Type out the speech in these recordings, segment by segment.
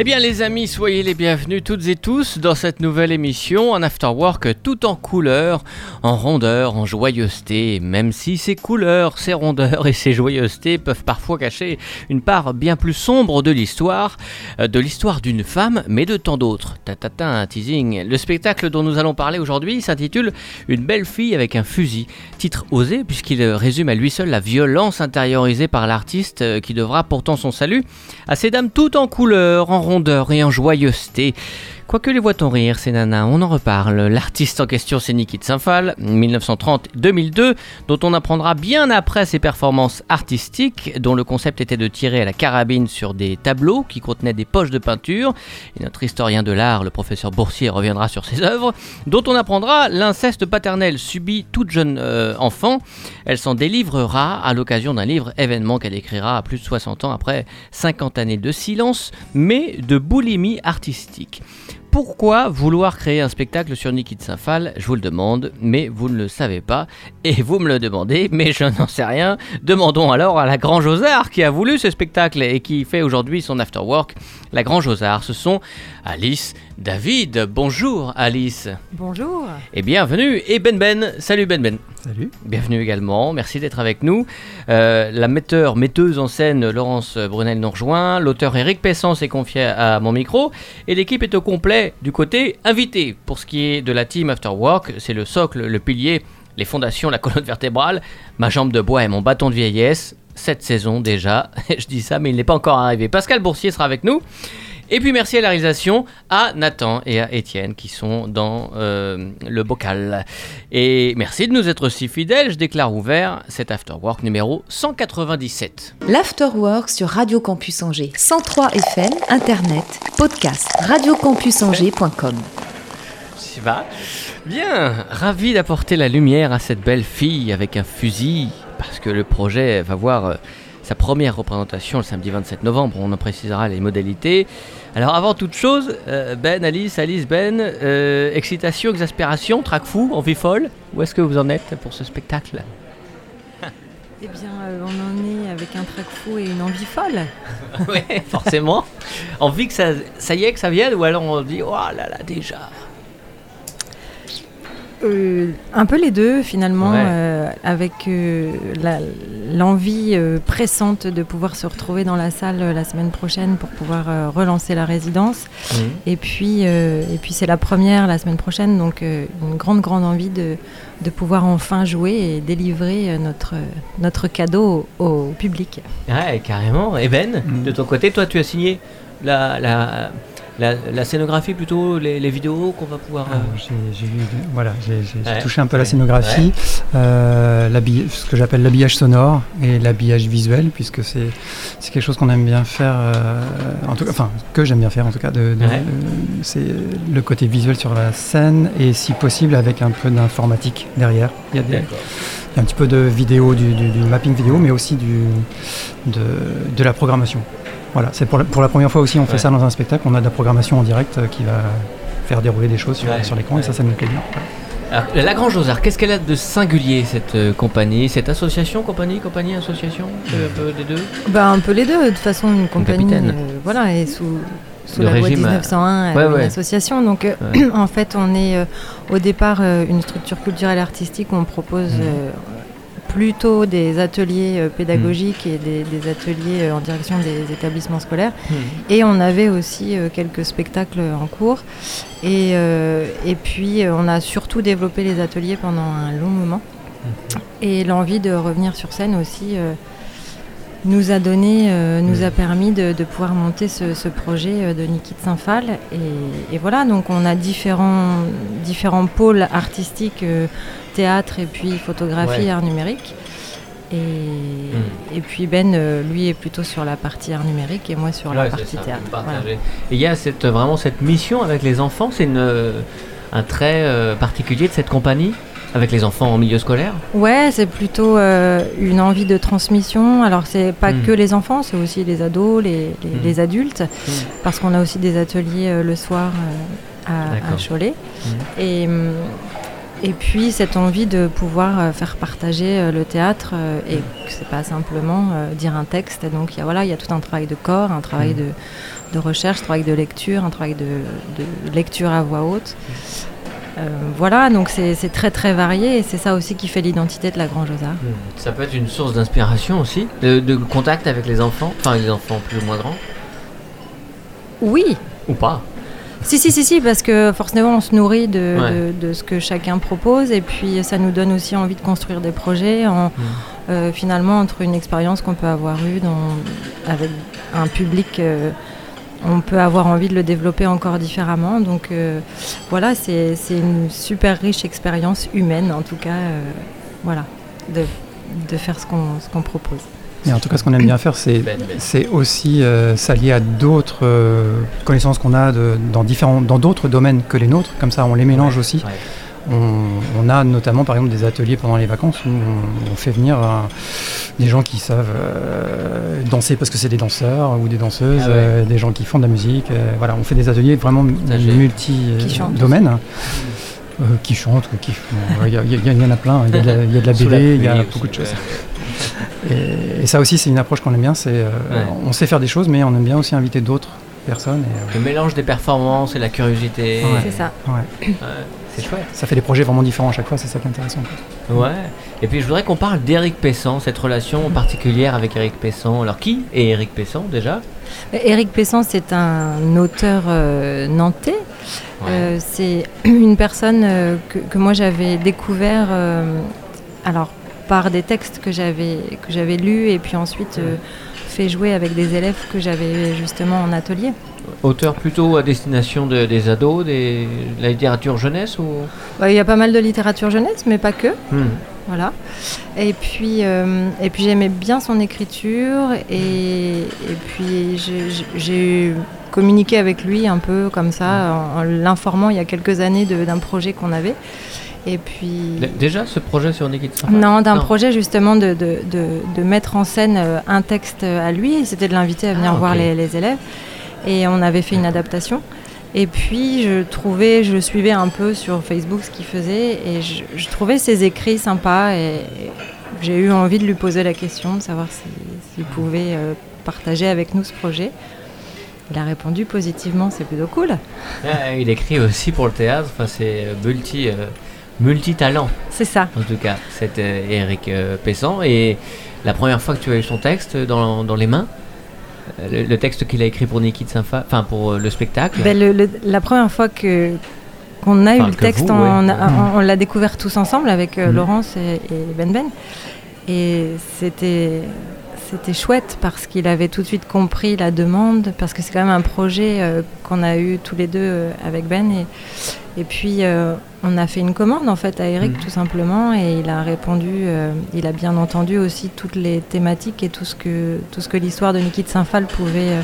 Eh bien les amis, soyez les bienvenus toutes et tous dans cette nouvelle émission, un afterwork tout en couleur, en rondeur, en joyeuseté, même si ces couleurs, ces rondeurs et ces joyeusetés peuvent parfois cacher une part bien plus sombre de l'histoire, euh, de l'histoire d'une femme, mais de tant d'autres. Tatata, un teasing. Le spectacle dont nous allons parler aujourd'hui s'intitule Une belle fille avec un fusil. Titre osé puisqu'il résume à lui seul la violence intériorisée par l'artiste euh, qui devra pourtant son salut à ces dames toutes en couleur, en rondeur et en joyeuseté. Quoique les voit-on rire, ces nanas, on en reparle. L'artiste en question, c'est Niki de Saint-Phal, 1930-2002, dont on apprendra bien après ses performances artistiques, dont le concept était de tirer à la carabine sur des tableaux qui contenaient des poches de peinture. Et notre historien de l'art, le professeur Boursier, reviendra sur ses œuvres, dont on apprendra l'inceste paternel subi toute jeune euh, enfant. Elle s'en délivrera à l'occasion d'un livre événement qu'elle écrira à plus de 60 ans après 50 années de silence, mais de boulimie artistique. Pourquoi vouloir créer un spectacle sur Niki de Saint-Phal Je vous le demande, mais vous ne le savez pas. Et vous me le demandez, mais je n'en sais rien. Demandons alors à la Grand Josard qui a voulu ce spectacle et qui fait aujourd'hui son afterwork. La Grand Josard, ce sont Alice, David. Bonjour Alice. Bonjour. Et bienvenue. Et Ben Ben. Salut Ben Ben. Salut. Bienvenue également. Merci d'être avec nous. Euh, la metteur, metteuse en scène Laurence Brunel nous rejoint. L'auteur Eric Pessan s'est confié à mon micro. Et l'équipe est au complet du côté invité. Pour ce qui est de la team Afterwork, c'est le socle, le pilier, les fondations, la colonne vertébrale, ma jambe de bois et mon bâton de vieillesse. Cette saison déjà, je dis ça, mais il n'est pas encore arrivé. Pascal Boursier sera avec nous. Et puis merci à la réalisation, à Nathan et à Étienne qui sont dans euh, le bocal. Et merci de nous être si fidèles. Je déclare ouvert cet Afterwork numéro 197. L'Afterwork sur Radio Campus Angers. 103 FM, Internet, podcast, radiocampusangers.com. Ça va? Bien, ravi d'apporter la lumière à cette belle fille avec un fusil, parce que le projet va voir euh, sa première représentation le samedi 27 novembre. On en précisera les modalités. Alors avant toute chose, euh, Ben, Alice, Alice, Ben, euh, excitation, exaspération, trac fou, envie folle, où est-ce que vous en êtes pour ce spectacle? Eh bien, euh, on en est avec un trac fou et une envie folle. oui, forcément. envie que ça, ça y est, que ça vienne, ou alors on dit, oh là là, déjà. Euh, un peu les deux finalement, Ouais. euh, avec euh, la- l'envie euh, pressante de pouvoir se retrouver dans la salle euh, la semaine prochaine pour pouvoir euh, relancer la résidence. Et puis, euh, et puis c'est la première la semaine prochaine, donc euh, une grande grande envie de, de pouvoir enfin jouer et délivrer euh, notre, notre cadeau au, au public. Ouais, carrément. Et Ben, Mm. de ton côté, toi, tu as signé la, la, la, la scénographie plutôt, les, les vidéos qu'on va pouvoir. euh, Alors, j'ai Ouais. touché un peu la Ouais. scénographie, euh, ce que j'appelle l'habillage sonore et l'habillage visuel, puisque c'est quelque chose qu'on aime bien faire, euh, en tout cas, enfin que j'aime bien faire en tout cas. De, c'est le côté visuel sur la scène et si possible avec un peu d'informatique derrière. Il y a des, un petit peu de vidéo, du, du- du mapping vidéo, mais aussi du, de, de la programmation. Voilà, c'est pour la, pour la première fois aussi on fait Ouais. ça dans un spectacle, on a de la programmation en direct euh, qui va faire dérouler des choses sur, Ouais, sur l'écran ouais. et ça, ça nous plaît bien. Alors, la Grange aux Arts, qu'est-ce qu'elle a de singulier, cette euh, compagnie? Cette association, compagnie, compagnie, association? C'est un peu des deux? Bah, un peu les deux, de toute façon une compagnie capitaine. euh, voilà, et sous, sous Le la loi régime, euh, 1901, ouais, euh, une ouais. association. Donc euh, Ouais. en fait on est euh, au départ euh, une structure culturelle artistique où on propose Mhm. Plutôt des ateliers euh, pédagogiques et des, des ateliers euh, en direction des établissements scolaires. Et on avait aussi euh, quelques spectacles en cours. Et, et puis on a surtout développé les ateliers pendant un long moment. Et l'envie de revenir sur scène aussi nous a donné, euh, nous a permis de, de pouvoir monter ce, ce projet euh, de Niki de Saint-Phal. Et, et voilà, donc on a différents, différents pôles artistiques, euh, théâtre et puis photographie, Ouais. art numérique. Et, et puis Ben, euh, lui, est plutôt sur la partie art numérique et moi sur la Ouais, partie ça, théâtre. Voilà. Et il y a cette, vraiment cette mission avec les enfants, c'est une, un trait particulier de cette compagnie? Avec les enfants en milieu scolaire Ouais, c'est plutôt euh, une envie de transmission. Alors, c'est pas Mm. que les enfants, c'est aussi les ados, les, les- Mm. les adultes, Mm. parce qu'on a aussi des ateliers euh, le soir euh, à-. Cholet. Et, hum, et puis, cette envie de pouvoir faire partager le théâtre et que c'est pas simplement dire un texte. Donc, il y a, voilà, il y a tout un travail de corps, un travail de, de recherche, un travail de lecture, un travail de, de lecture à voix haute. Euh, voilà, donc c'est très très varié et c'est ça aussi qui fait l'identité de la Grange aux Arts. Ça peut être une source d'inspiration aussi, de, de contact avec les enfants, enfin les enfants plus ou moins grands, Oui, ou pas? si, si, si, si, parce que forcément on se nourrit de, Ouais. de- de ce que chacun propose et puis ça nous donne aussi envie de construire des projets en, euh, finalement entre une expérience qu'on peut avoir eue dans, avec un public. euh, on peut avoir envie de le développer encore différemment. Donc euh, voilà, c'est une super riche expérience humaine, en tout cas, euh, voilà, de, de faire ce qu'on propose. Et en tout cas, ce qu'on aime bien faire, c'est Ben, ben. aussi euh, s'allier à d'autres euh, connaissances qu'on a de- dans différents, dans d'autres domaines que les nôtres. Comme ça, on les mélange Ouais, aussi. ouais. On, on a notamment, par exemple, des ateliers pendant les vacances où on, on fait venir euh, des gens qui savent euh, danser parce que c'est des danseurs ou des danseuses, Ah ouais. euh, des gens qui font de la musique. euh, voilà, on fait des ateliers vraiment multi-domaines. Euh, qui chantent, qui font- il y, en a plein, il y a de la, il y a de la Sous BD, il y a beaucoup de choses. Et, et ça aussi, c'est une approche qu'on aime bien. C'est, euh, Ouais. on sait faire des choses, mais on aime bien aussi inviter d'autres personnes. Et, Le mélange des performances et la curiosité. Ouais. C'est ça. ouais. C'est chouette. Ça fait des projets vraiment différents à chaque fois. C'est ça qui est intéressant. Ouais. Et puis je voudrais qu'on parle d'Éric Pessan, cette relation particulière avec Éric Pessan. Alors qui est Éric Pessan déjà? Éric Pessan, c'est un auteur euh, nantais. Ouais. Euh, c'est une personne euh, que, que moi j'avais découvert euh, alors par des textes que j'avais que j'avais lus et puis ensuite euh, fait jouer avec des élèves que j'avais justement en atelier. Auteur plutôt à destination de- des ados, des, de la littérature jeunesse ou? Bah, Il y a pas mal de littérature jeunesse, mais pas que. Hmm. Voilà. Et puis, euh, et puis j'aimais bien son écriture et, et puis j'ai- communiqué avec lui un peu comme ça en, en l'informant il y a quelques années d'un projet qu'on avait. Et puis... Déjà ce projet sur Nikit Non, d'un projet justement de, de, de- de mettre en scène euh, un texte à lui. C'était de l'inviter à venir Ah, voir les, les élèves. Et on avait fait une adaptation. Et puis je trouvais, je suivais un peu sur Facebook ce qu'il faisait et je, je trouvais ses écrits sympas et, et j'ai eu envie de lui poser la question de savoir si- s'il pouvait euh, partager avec nous ce projet. Il a répondu positivement, c'est plutôt cool. Ah, il écrit aussi pour le théâtre, enfin, c'est euh, multi, euh, multi-talent C'est ça. en tout cas, c'est euh, Éric euh, Pessan. Et la première fois que tu as eu son texte dans, dans les mains, euh, le, le texte qu'il a écrit pour Nikit Symphone, enfin pour euh, le spectacle, Ben, le- le- la première fois que qu'on a Enfin, eu le texte, vous, on, ouais. a- on- on l'a découvert tous ensemble avec euh, Mhm. Laurence et, et Ben Ben. Et c'était c'était chouette parce qu'il avait tout de suite compris la demande, parce que c'est quand même un projet euh, qu'on a eu tous les deux euh, avec Ben. Et, et puis euh, on a fait une commande en fait à Eric Mhm. tout simplement et il a répondu, il a bien entendu aussi toutes les thématiques et tout ce que, tout ce que l'histoire de Niki de Saint-Phal pouvait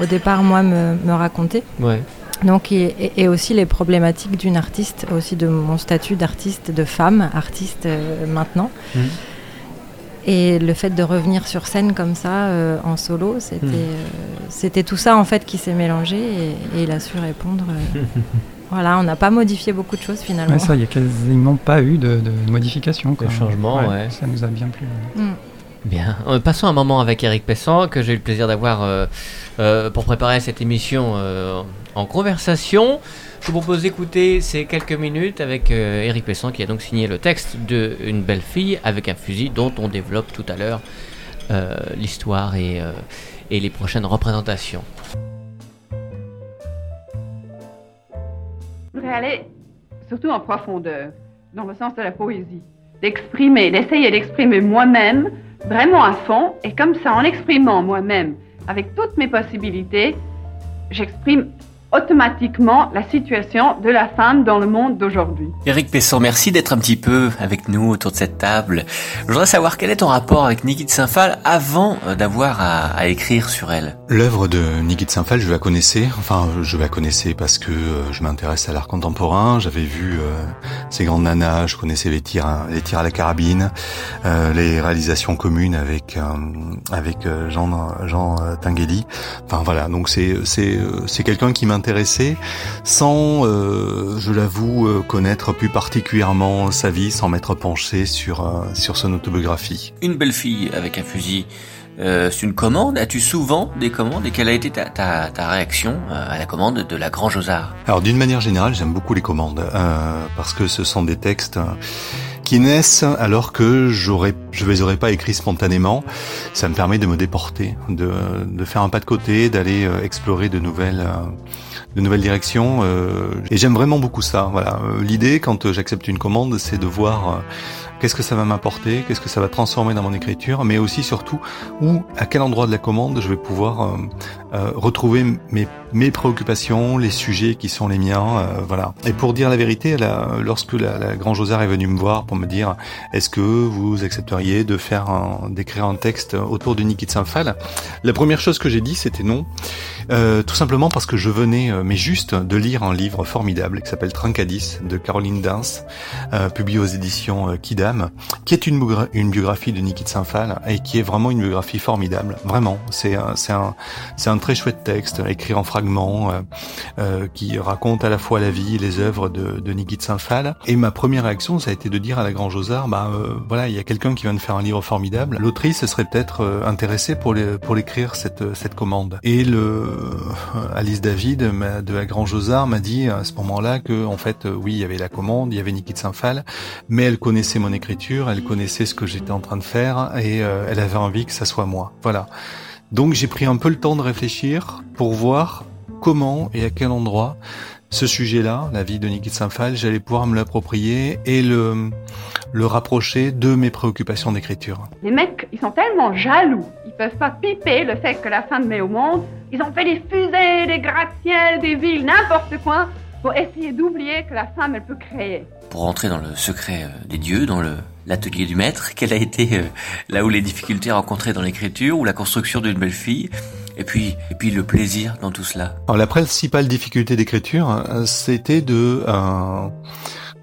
au départ moi me- me raconter. ouais. Donc, et, aussi les problématiques d'une artiste, aussi de mon statut d'artiste, de femme, artiste maintenant. Mhm. Et le fait de revenir sur scène comme ça, euh, en solo, c'était Mhm. euh, c'était tout ça en fait qui s'est mélangé et, et il a su répondre. euh, voilà, on n'a pas modifié beaucoup de choses finalement. Ouais, ça, il n'y a quasiment pas eu de, de modification. quoi. De changement, ouais. Ça nous a bien plu. Mm. Bien. Passons un moment avec Eric Pessan, que j'ai eu le plaisir d'avoir euh, euh, pour préparer cette émission euh, en conversation. Je vous propose d'écouter ces quelques minutes avec euh, Eric Pessan, qui a donc signé le texte de Une belle fille avec un fusil, dont on développe tout à l'heure euh, l'histoire et, euh, et les prochaines représentations. Je voudrais aller surtout en profondeur, dans le sens de la poésie. D'exprimer, d'essayer d'exprimer moi-même, vraiment à fond, et comme ça, en exprimant moi-même, avec toutes mes possibilités, j'exprime automatiquement la situation de la femme dans le monde d'aujourd'hui. Éric Pesson, merci d'être un petit peu avec nous autour de cette table. Je voudrais savoir quel est ton rapport avec Niki de Saint-Phal avant euh, d'avoir à, écrire sur elle. L'œuvre de Niki de Saint-Phal, je la connaissais. Enfin, je la connaissais parce que euh, je m'intéresse à l'art contemporain. J'avais vu euh, ces grandes nanas, je connaissais les tirs, les tirs à la carabine, les réalisations communes avec avec Jean Jean Tinguely. Enfin voilà, donc c'est c'est c'est quelqu'un qui m'intéresse intéressé sans, euh, je l'avoue, euh, connaître plus particulièrement sa vie, sans m'être penché sur, euh, sur son autobiographie. Une belle fille avec un fusil. C'est une commande. As-tu souvent des commandes et quelle a été ta, ta, ta réaction à la commande de la Grand Josard? Alors d'une manière générale, j'aime beaucoup les commandes parce que ce sont des textes qui naissent alors que j'aurais, je les aurais pas écrits spontanément. Ça me permet de me déporter, de, de faire un pas de côté, d'aller explorer de nouvelles de nouvelles directions. Euh, et j'aime vraiment beaucoup ça. Voilà, euh, l'idée quand j'accepte une commande, c'est de voir euh, qu'est-ce que ça va m'apporter, qu'est-ce que ça va transformer dans mon écriture, mais aussi surtout où, à quel endroit de la commande je vais pouvoir euh, euh, retrouver mes, mes préoccupations, les sujets qui sont les miens, euh, voilà. Et pour dire la vérité, lorsque la, la Grand Josard est venu me voir pour me dire est-ce que vous accepteriez de faire d'écrire un texte autour de Niki de Saint-Phal, la première chose que j'ai dit c'était non, tout simplement parce que je venais, mais juste de lire un livre formidable qui s'appelle Trincadis de Caroline Dins, publié aux éditions Kida qui est une, une biographie de Niki de Saint-Phal et qui est vraiment une biographie formidable. Vraiment, c'est un, un, un très chouette texte écrit en fragments euh, euh, qui raconte à la fois la vie et les œuvres de, de Niki de Saint-Phal. Et ma première réaction, ça a été de dire à la Grand Josard, bah euh, voilà, il y a quelqu'un qui vient de faire un livre formidable. L'autrice serait peut-être euh, intéressée pour pour l'écrire cette cette commande. Et le Alice David de la Grand Josard m'a dit à ce moment-là que en fait oui, il y avait la commande, il y avait Niki de Saint-Phal, mais elle connaissait mon elle connaissait ce que j'étais en train de faire et euh, elle avait envie que ça soit moi. Voilà. Donc j'ai pris un peu le temps de réfléchir pour voir comment et à quel endroit ce sujet-là, la vie de Niki de Saint-Phal, j'allais pouvoir me l'approprier et le, le rapprocher de mes préoccupations d'écriture. Les mecs, ils sont tellement jaloux, ils peuvent pas piper le fait que la femme met au monde. Ils ont fait des fusées, des gratte-ciels, des villes, n'importe quoi, pour essayer d'oublier que la femme, elle peut créer pour entrer dans le secret euh, des dieux, dans le l'atelier du maître, quelle a été euh, là où les difficultés rencontrées dans l'écriture ou la construction d'une belle fille et puis et puis le plaisir dans tout cela? Alors la principale difficulté d'écriture, euh, c'était de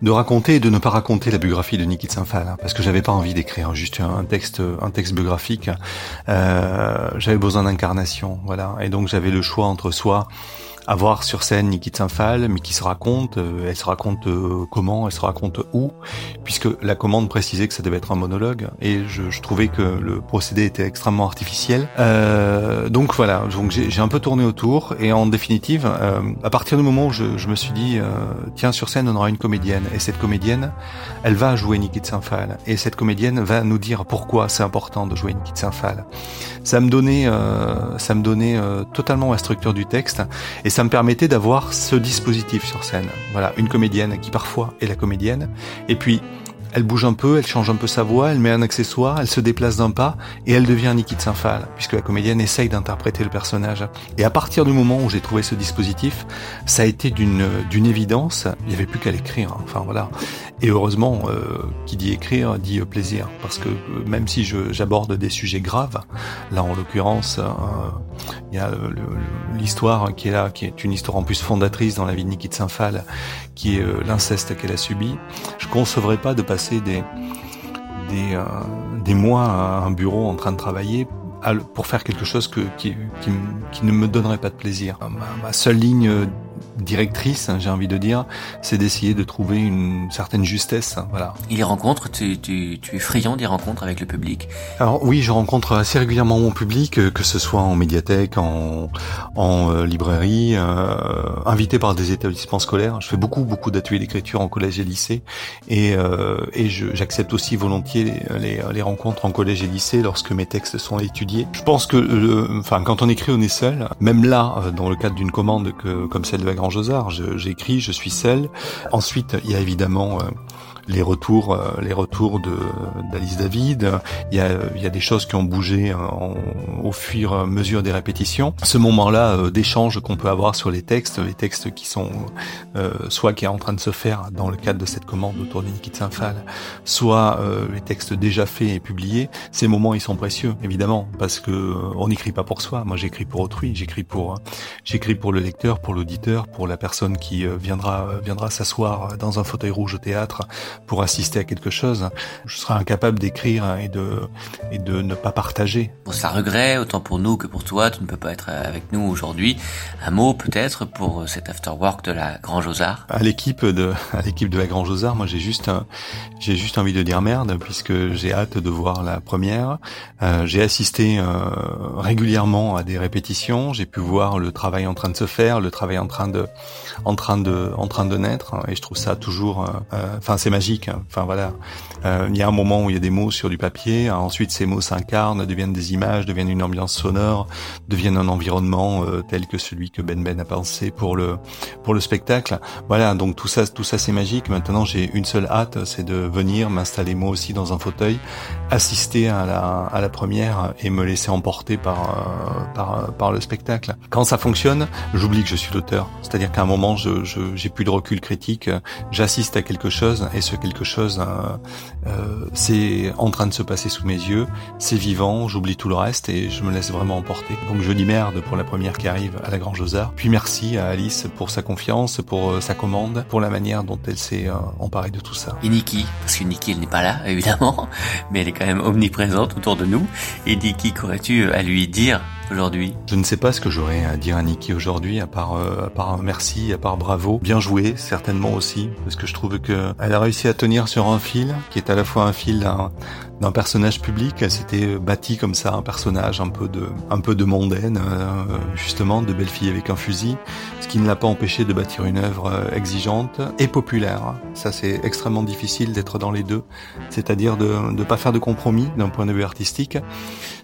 de raconter et de ne pas raconter la biographie de Niki de Saint-Phal, hein, parce que j'avais pas envie d'écrire juste un texte, un texte biographique. Euh, j'avais besoin d'incarnation, voilà, et donc j'avais le choix entre soi à voir sur scène Niki de Saint-Phal, mais qui se raconte, euh, elle se raconte euh, comment, elle se raconte où, puisque la commande précisait que ça devait être un monologue, et je, je trouvais que le procédé était extrêmement artificiel. Euh, donc voilà, donc j'ai un peu tourné autour, et en définitive, euh, à partir du moment où je, je me suis dit, tiens, sur scène on aura une comédienne, et cette comédienne, elle va jouer Niki de Saint-Phal, et cette comédienne va nous dire pourquoi c'est important de jouer Niki de Saint-Phal. Ça me donnait, ça me donnait totalement la structure du texte, et ça me permettait d'avoir ce dispositif sur scène. Voilà, une comédienne qui parfois est la comédienne, et puis elle bouge un peu, elle change un peu sa voix, elle met un accessoire, elle se déplace d'un pas et elle devient Niki de Saint-Phal, puisque la comédienne essaye d'interpréter le personnage. Et à partir du moment où j'ai trouvé ce dispositif, ça a été d'une d'une évidence. Il n'y avait plus qu'à l'écrire. Hein. Enfin voilà. Et heureusement, euh, qui dit écrire dit plaisir, parce que euh, même si j'aborde des sujets graves, là en l'occurrence, euh, il y a l'histoire qui est là, qui est une histoire en plus fondatrice dans la vie de Niki de Saint-Phal, qui est l'inceste qu'elle a subi. Je concevrais pas de passer des des, mois à un bureau en train de travailler pour faire quelque chose que, qui, ne me donnerait pas de plaisir. Ma, ma seule ligne directrice, hein, j'ai envie de dire, c'est d'essayer de trouver une certaine justesse. Hein, voilà. Et les rencontres, tu, tu, tu es friand des rencontres avec le public? Alors oui, je rencontre assez régulièrement mon public, euh, que ce soit en médiathèque, en, en euh, librairie, euh, invité par des établissements scolaires. Je fais beaucoup, beaucoup d'ateliers d'écriture en collège et lycée, et, euh, et j'accepte aussi volontiers les, les, rencontres en collège et lycée lorsque mes textes sont étudiés. Je pense que, enfin, quand on écrit, on est seul. Même là, dans le cadre d'une commande que, comme celle de la Grand Josard. J'écris, je suis seul. Ensuite, il y a évidemment euh, les retours, les retours de d'Alice David. Il y a, il y a des choses qui ont bougé au fur et à mesure des répétitions. Ce moment-là d'échange qu'on peut avoir sur les textes, les textes qui sont soit qui est en train de se faire dans le cadre de cette commande autour de Nikit Sinfal, soit les textes déjà faits et publiés. Ces moments, ils sont précieux, évidemment, parce que on n'écrit pas pour soi. Moi, j'écris pour autrui. J'écris pour, j'écris pour le lecteur, pour l'auditeur, pour la personne qui viendra viendra s'asseoir dans un fauteuil rouge au théâtre pour assister à quelque chose, je serais incapable d'écrire et de, et de ne pas partager. Bon, ça regret, autant pour nous que pour toi, tu ne peux pas être avec nous aujourd'hui. Un mot peut-être pour cet afterwork de la Grange aux Arts? À l'équipe de, à l'équipe de la Grange aux Arts, moi j'ai juste, j'ai juste envie de dire merde puisque j'ai hâte de voir la première. Euh, j'ai assisté euh, régulièrement à des répétitions, j'ai pu voir le travail en train de se faire, le travail en train de, en train de, en train de naître et je trouve ça toujours, euh, enfin c'est magique. Hein. Enfin voilà, euh, il y a un moment où il y a des mots sur du papier, ensuite ces mots s'incarnent, deviennent des images, deviennent une ambiance sonore, deviennent un environnement tel que celui que Ben Ben a pensé pour le pour le spectacle. Voilà, donc tout ça tout ça c'est magique. Maintenant j'ai une seule hâte, c'est de venir m'installer moi aussi dans un fauteuil, assister à la à la première et me laisser emporter par par par le spectacle. Quand ça fonctionne, j'oublie que je suis l'auteur. C'est-à-dire qu'à un moment je j'ai plus de recul critique, j'assiste à quelque chose et ce quelque chose, euh, euh, c'est en train de se passer sous mes yeux, c'est vivant, j'oublie tout le reste et je me laisse vraiment emporter. Donc je dis merde pour la première qui arrive à la Grange aux Arts. Puis merci à Alice pour sa confiance, pour euh, sa commande, pour la manière dont elle s'est emparée de tout ça. Et Niki, parce que Niki elle n'est pas là évidemment, mais elle est quand même omniprésente autour de nous. Et Niki, qu'aurais-tu à lui dire aujourd'hui Je ne sais pas ce que j'aurais à dire à Niki aujourd'hui, à part, euh, à part merci, à part bravo. Bien joué, certainement aussi, parce que je trouve que elle a réussi à tenir sur un fil, qui est à la fois un fil d'un personnage public. Elle s'était bâtie comme ça, un personnage un peu de, un peu de mondaine, euh, justement, de belle fille avec un fusil, ce qui ne l'a pas empêché de bâtir une œuvre euh, exigeante et populaire. Ça, c'est extrêmement difficile d'être dans les deux, c'est-à-dire de ne pas faire de compromis d'un point de vue artistique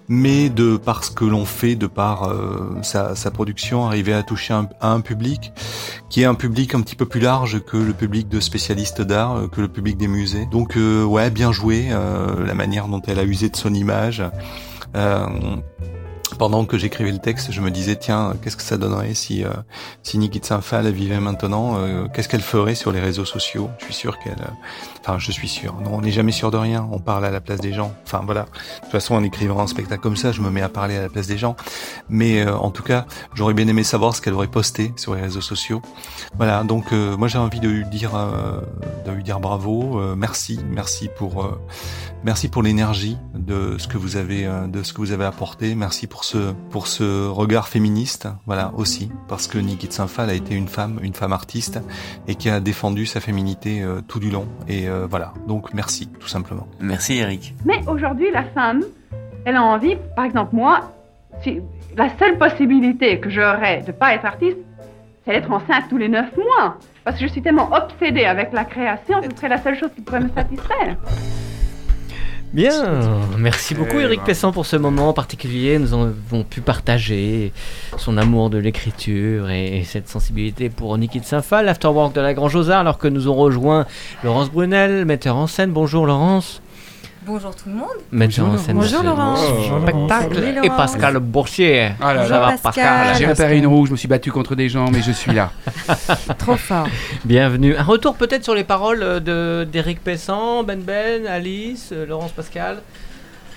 mais de par ce que l'on fait, de par euh, sa, sa, production, arriver à toucher un, à un public qui est un public un petit peu plus large que le public de spécialistes d'art, euh, que le public des musées. Donc euh, ouais, bien joué, la manière dont elle a usé de son image pendant que j'écrivais le texte, je me disais tiens, qu'est-ce que ça donnerait si euh, si Nikit Sinfal vivait maintenant euh, Qu'est-ce qu'elle ferait sur les réseaux sociaux? Je suis sûr qu'elle, euh, enfin je suis sûr. Non, on n'est jamais sûr de rien. On parle à la place des gens. Enfin voilà. De toute façon, en écrivant un spectacle comme ça, je me mets à parler à la place des gens. Mais euh, en tout cas, j'aurais bien aimé savoir ce qu'elle aurait posté sur les réseaux sociaux. Voilà. Donc moi j'ai envie de lui dire de lui dire bravo, merci, merci pour merci pour l'énergie de ce que vous avez de ce que vous avez apporté. Merci pour ce, pour ce regard féministe, voilà aussi, parce que Nikit Sinfal a été une femme, une femme artiste, et qui a défendu sa féminité euh, tout du long. Et euh, voilà, donc merci, tout simplement. Merci Eric. Mais aujourd'hui, la femme, elle a envie, par exemple moi, si, la seule possibilité que j'aurais de pas être artiste, c'est d'être enceinte tous les neuf mois. Parce que je suis tellement obsédée avec la création, ce serait la seule chose qui pourrait me satisfaire. Bien, merci beaucoup Eric Pessan pour ce moment particulier. Nous avons pu partager son amour de l'écriture et cette sensibilité pour Nikit Sinfal, l'afterwork de la Grange aux Arts, alors que nous ont rejoint Laurence Brunel, metteur en scène. Bonjour Laurence. Bonjour tout le monde. Bonjour, Bonjour Laurent. Spectacle et Pascal Boursier. Ah là va Pascal. J'ai repéré une roue, je me suis battu contre des gens, mais je suis là. Trop fort. Bienvenue. Un retour peut-être sur les paroles de d'Éric Pessan, Ben Ben, Alice, euh, Laurence Pascal.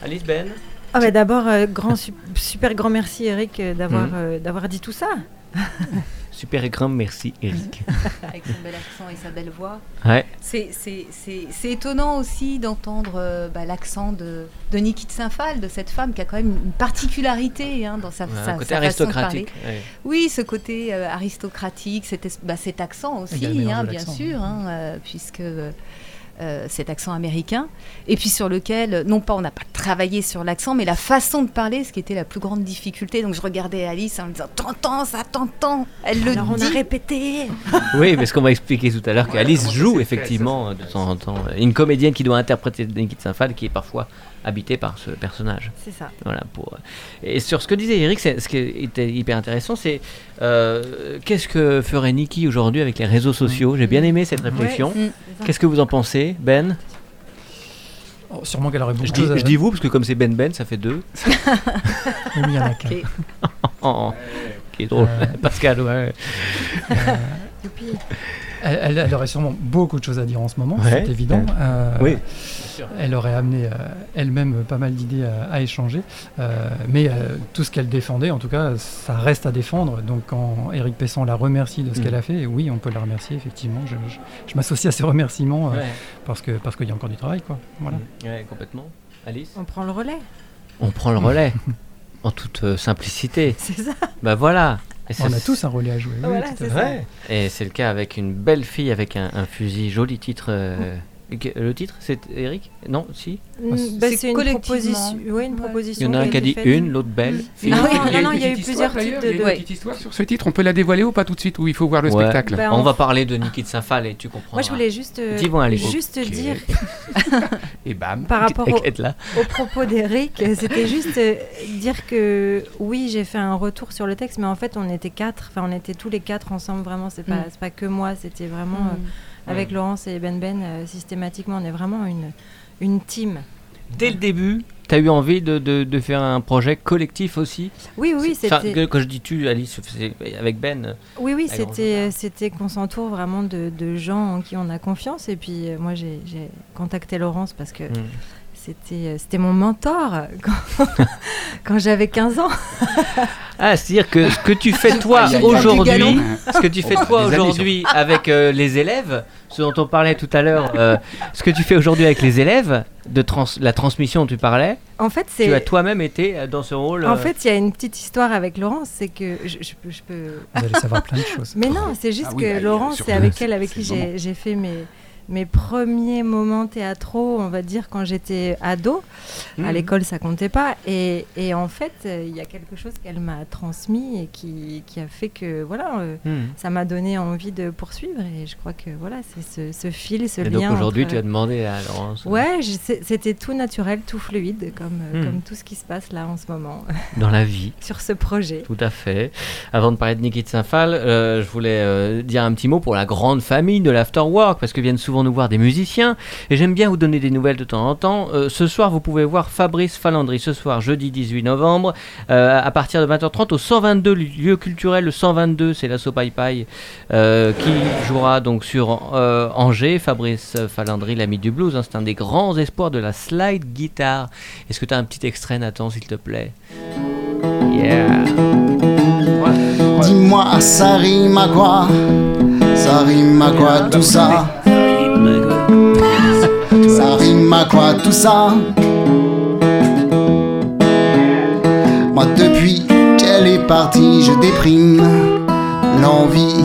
Alice Ben. Ah bah d'abord, euh, grand, super grand merci Eric euh, d'avoir d'avoir dit tout ça. Super et grand merci, Eric. Avec son bel accent et sa belle voix. Ouais. C'est étonnant aussi d'entendre euh, bah, l'accent de, de Nikit Sinfal, de cette femme qui a quand même une particularité hein, dans sa, ouais, sa, côté aristocratique. Oui, ce côté euh, aristocratique, cet, bah, cet accent aussi, hein, bien sûr, hein, euh, puisque euh, cet accent américain, et puis sur lequel, non pas on n'a pas travaillé sur l'accent, mais la façon de parler, ce qui était la plus grande difficulté. Donc je regardais Alice en me disant T'entends ça, t'entends Elle le Alors dit. on a répété Oui, parce qu'on va expliquer tout à l'heure qu'Alice joue effectivement de temps en temps une comédienne qui doit interpréter Nikit Sinfal, qui est parfois habité par ce personnage. C'est ça. Voilà, pour... Et sur ce que disait Eric, ce qui était hyper intéressant, c'est euh, qu'est-ce que ferait Nikki aujourd'hui avec les réseaux sociaux? J'ai bien aimé cette réflexion. Qu'est-ce que vous en pensez, Ben? Oh, Sûrement qu'elle aurait beaucoup je de choses dis, Je dis vous, parce que comme c'est Ben Ben, ça fait deux. il y en a qu'un. oh, qui est drôle. Euh... Pascal, ouais. Euh... Elle, elle, aurait sûrement beaucoup de choses à dire en ce moment, ouais. c'est évident. Euh, oui. Elle aurait amené euh, elle-même pas mal d'idées à, à, échanger. Euh, mais tout ce qu'elle défendait, en tout cas, ça reste à défendre. Donc quand Eric Pesson la remercie de ce mmh. qu'elle a fait, oui, on peut la remercier, effectivement. Je, je, je m'associe à ces remerciements ouais. parce qu'il parce qu'il y a encore du travail. Quoi. Voilà. Mmh. Ouais, complètement. Alice? On prend le relais. On prend le relais. en toute simplicité. C'est ça. Bah voilà. Et on a tous un relais à jouer. Voilà, oui, c'est ça. Ouais. Et c'est le cas avec une belle fille avec un, un fusil, joli titre. Euh, le titre, c'est Eric? Non, si? Mmh, bah, C'est une proposition. Oui, une proposition. Il y en a un qui a dit une, l'autre belle. Non, non, non, il y a eu plusieurs types de. Il y a une petite histoire sur ce titre. On peut la dévoiler ou pas tout de suite Ou il faut voir le ouais. spectacle? Bah, on... on va parler de Niki de Saint-Phal et tu comprends. Moi, je voulais juste, euh, bon, juste okay. dire. et bam. Par rapport au, au propos d'Eric, c'était juste euh, dire que oui, j'ai fait un retour sur le texte, mais en fait, on était quatre. Enfin, on était tous les quatre ensemble. Vraiment, c'est pas, mm. pas que moi. C'était vraiment. Euh, avec Laurence et Ben Ben, euh, systématiquement, on est vraiment une, une team. Dès le début, tu as eu envie de, de, de, faire un projet collectif aussi Oui, oui, c'était... Quand je dis tu, Alice, avec Ben Oui, oui, c'était, c'était qu'on s'entoure vraiment de, de, gens en qui on a confiance. Et puis, moi, j'ai, j'ai contacté Laurence parce que... Mm. C'était, c'était mon mentor quand, quand j'avais 15 ans. ah, c'est-à-dire que ce que tu fais toi aujourd'hui, ce que tu fais toi aujourd'hui avec euh, les élèves, ce dont on parlait tout à l'heure, euh, ce que tu fais aujourd'hui avec les élèves, de trans la transmission dont tu parlais, en fait, c'est... tu as toi-même été dans ce rôle. En fait, il y a une petite histoire avec Laurence, c'est que je, je, peux, je, peux... Vous allez savoir plein de choses. Mais non, c'est juste ah oui, que bah, Laurence, c'est avec elle avec qui j'ai fait mes mes premiers moments théâtraux, on va dire, quand j'étais ado. Mmh. À l'école, ça comptait pas. Et, et en fait, il euh, y a quelque chose qu'elle m'a transmis et qui, qui, a fait que, voilà, euh, mmh. ça m'a donné envie de poursuivre. Et je crois que, voilà, c'est ce, ce, fil, ce et lien. donc aujourd'hui, entre... tu as demandé à Laurence Ouais, c'était tout naturel, tout fluide, comme, mmh. comme tout ce qui se passe là en ce moment. Dans la vie. Sur ce projet. Tout à fait. Avant de parler de Niki de Saint-Phal, euh, je voulais euh, dire un petit mot pour la grande famille de l'Afterwork, parce que viennent souvent nous voir des musiciens et j'aime bien vous donner des nouvelles de temps en temps. Euh, ce soir, vous pouvez voir Fabrice Falandry ce soir, jeudi 18 novembre, euh, à partir de 20h30 au 122 lieu culturel. Le 122, c'est la Sopai Pai euh, qui jouera donc sur Angers. Fabrice Falandry, l'ami du blues, hein, c'est un des grands espoirs de la slide guitare. Est-ce que tu as un petit extrait, Nathan, s'il te plaît? Yeah. Dis-moi, ça rime à quoi? Ça rime à quoi tout ça? Rime à quoi tout ça? Moi depuis qu'elle est partie, je déprime l'envie.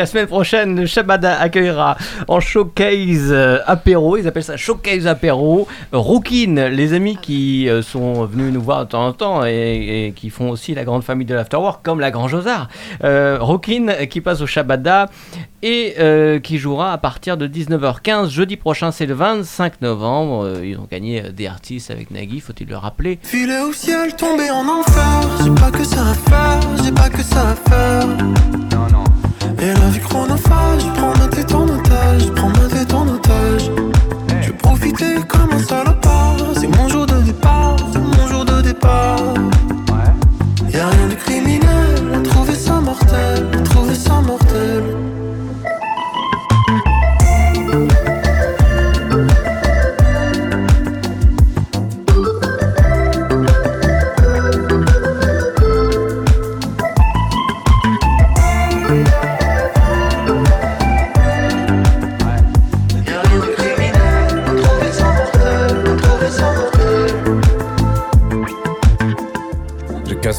La semaine prochaine, le Shabada accueillera en showcase euh, apéro, ils appellent ça showcase apéro, Rookin, les amis qui euh, sont venus nous voir de temps en temps et, et, qui font aussi la grande famille de l'Afterwork, comme la Grand Josard. Euh, Rookin qui passe au Shabada et euh, qui jouera à partir de 19h15 jeudi prochain, c'est le 25 novembre. Euh, ils ont gagné des artistes avec Nagui, faut-il le rappeler. Filer au ciel, tomber en enfer, j'ai pas que ça à faire, j'ai pas que ça à faire. Non, non. Et la vie chronophage,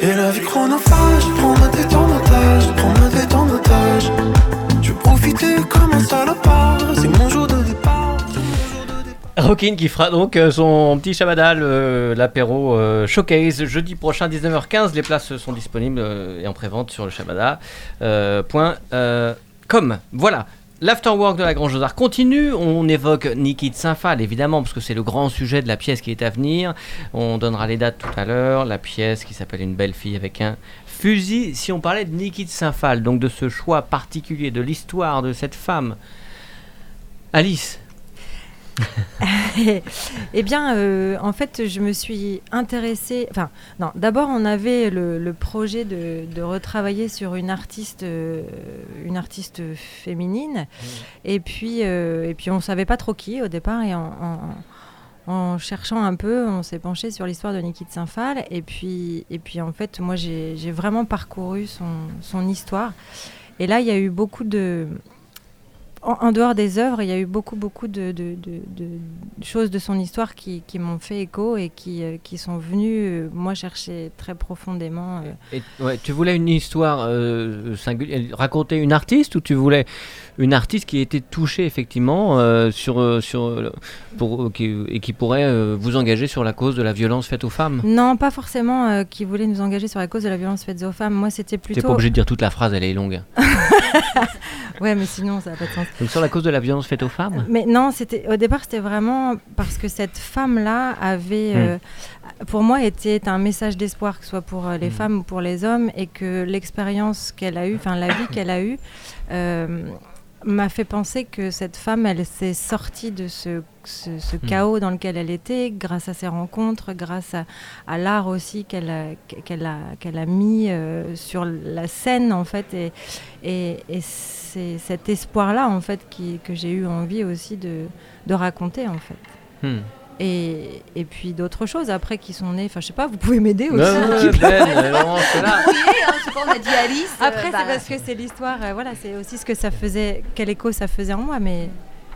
Et la vie chronophage, prends ma tête en otage, prends ma tête en otage. Je profiter comme un salopard, c'est mon jour de départ. Rockin qui fera donc euh, son petit Shabada, le- l'apéro euh, showcase jeudi prochain 19h15. Les places sont disponibles euh, et en prévente sur le Shabada. euh, point, euh, com. Voilà. L'afterwork de la Grange aux Arts continue. On évoque Niki de Saint-Phal, évidemment, parce que c'est le grand sujet de la pièce qui est à venir. On donnera les dates tout à l'heure. La pièce qui s'appelle Une belle fille avec un fusil. Si on parlait de Niki de Saint-Phal, donc de ce choix particulier, de l'histoire de cette femme, Alice, eh bien, euh, en fait, je me suis intéressée. Enfin, non, d'abord, on avait le, le projet de, de retravailler sur une artiste, euh, une artiste féminine. Et puis, euh, et puis, on savait pas trop qui au départ. Et en, en- en cherchant un peu, on s'est penché sur l'histoire de Niki de Saint-Phal. Et puis, et puis, en fait, moi, j'ai j'ai vraiment parcouru son, son histoire. Et là, il y a eu beaucoup de en, en dehors des œuvres, il y a eu beaucoup, beaucoup de, de- de- de choses de son histoire qui, qui m'ont fait écho et qui, euh, qui sont venues, euh, moi, chercher très profondément. euh, Et, ouais, tu voulais une histoire singulière, raconter une artiste ou tu voulais une artiste qui était touchée effectivement sur, sur, pour, qui- et qui pourrait vous engager sur la cause de la violence faite aux femmes? Non, pas forcément qui voulait nous engager sur la cause de la violence faite aux femmes. Moi, c'était Tu plutôt. n'es pas obligé de dire toute la phrase, elle est longue. ouais, mais sinon, ça n'a pas de sens. Donc sur la cause de la violence faite aux femmes Mais non, c'était au départ c'était vraiment parce que cette femme-là avait, Hmm. euh, pour moi, était un message d'espoir, que ce soit pour euh, les Hmm. femmes ou pour les hommes, et que l'expérience qu'elle a eue, enfin la vie qu'elle a eue, euh, m'a fait penser que cette femme, elle s'est sortie de ce, ce- ce Hmm. chaos dans lequel elle était, grâce à ses rencontres, grâce à, à l'art aussi qu'elle a, qu'elle a, qu'elle a mis euh, sur la scène, en fait. Et, et, et c'est cet espoir-là, en fait, qui, que j'ai eu envie aussi de, de raconter, en fait. Hmm. Et, et puis d'autres choses après qui sont nées. Enfin, je sais pas, vous pouvez m'aider Non, aussi. non, l'équipe. Ben, euh, c'est là. Oui, hein, je sais pas, on a dit Alice. euh, Après, bah, c'est parce que c'est l'histoire. euh, voilà, c'est aussi ce que ça faisait, quel écho ça faisait en moi. Mais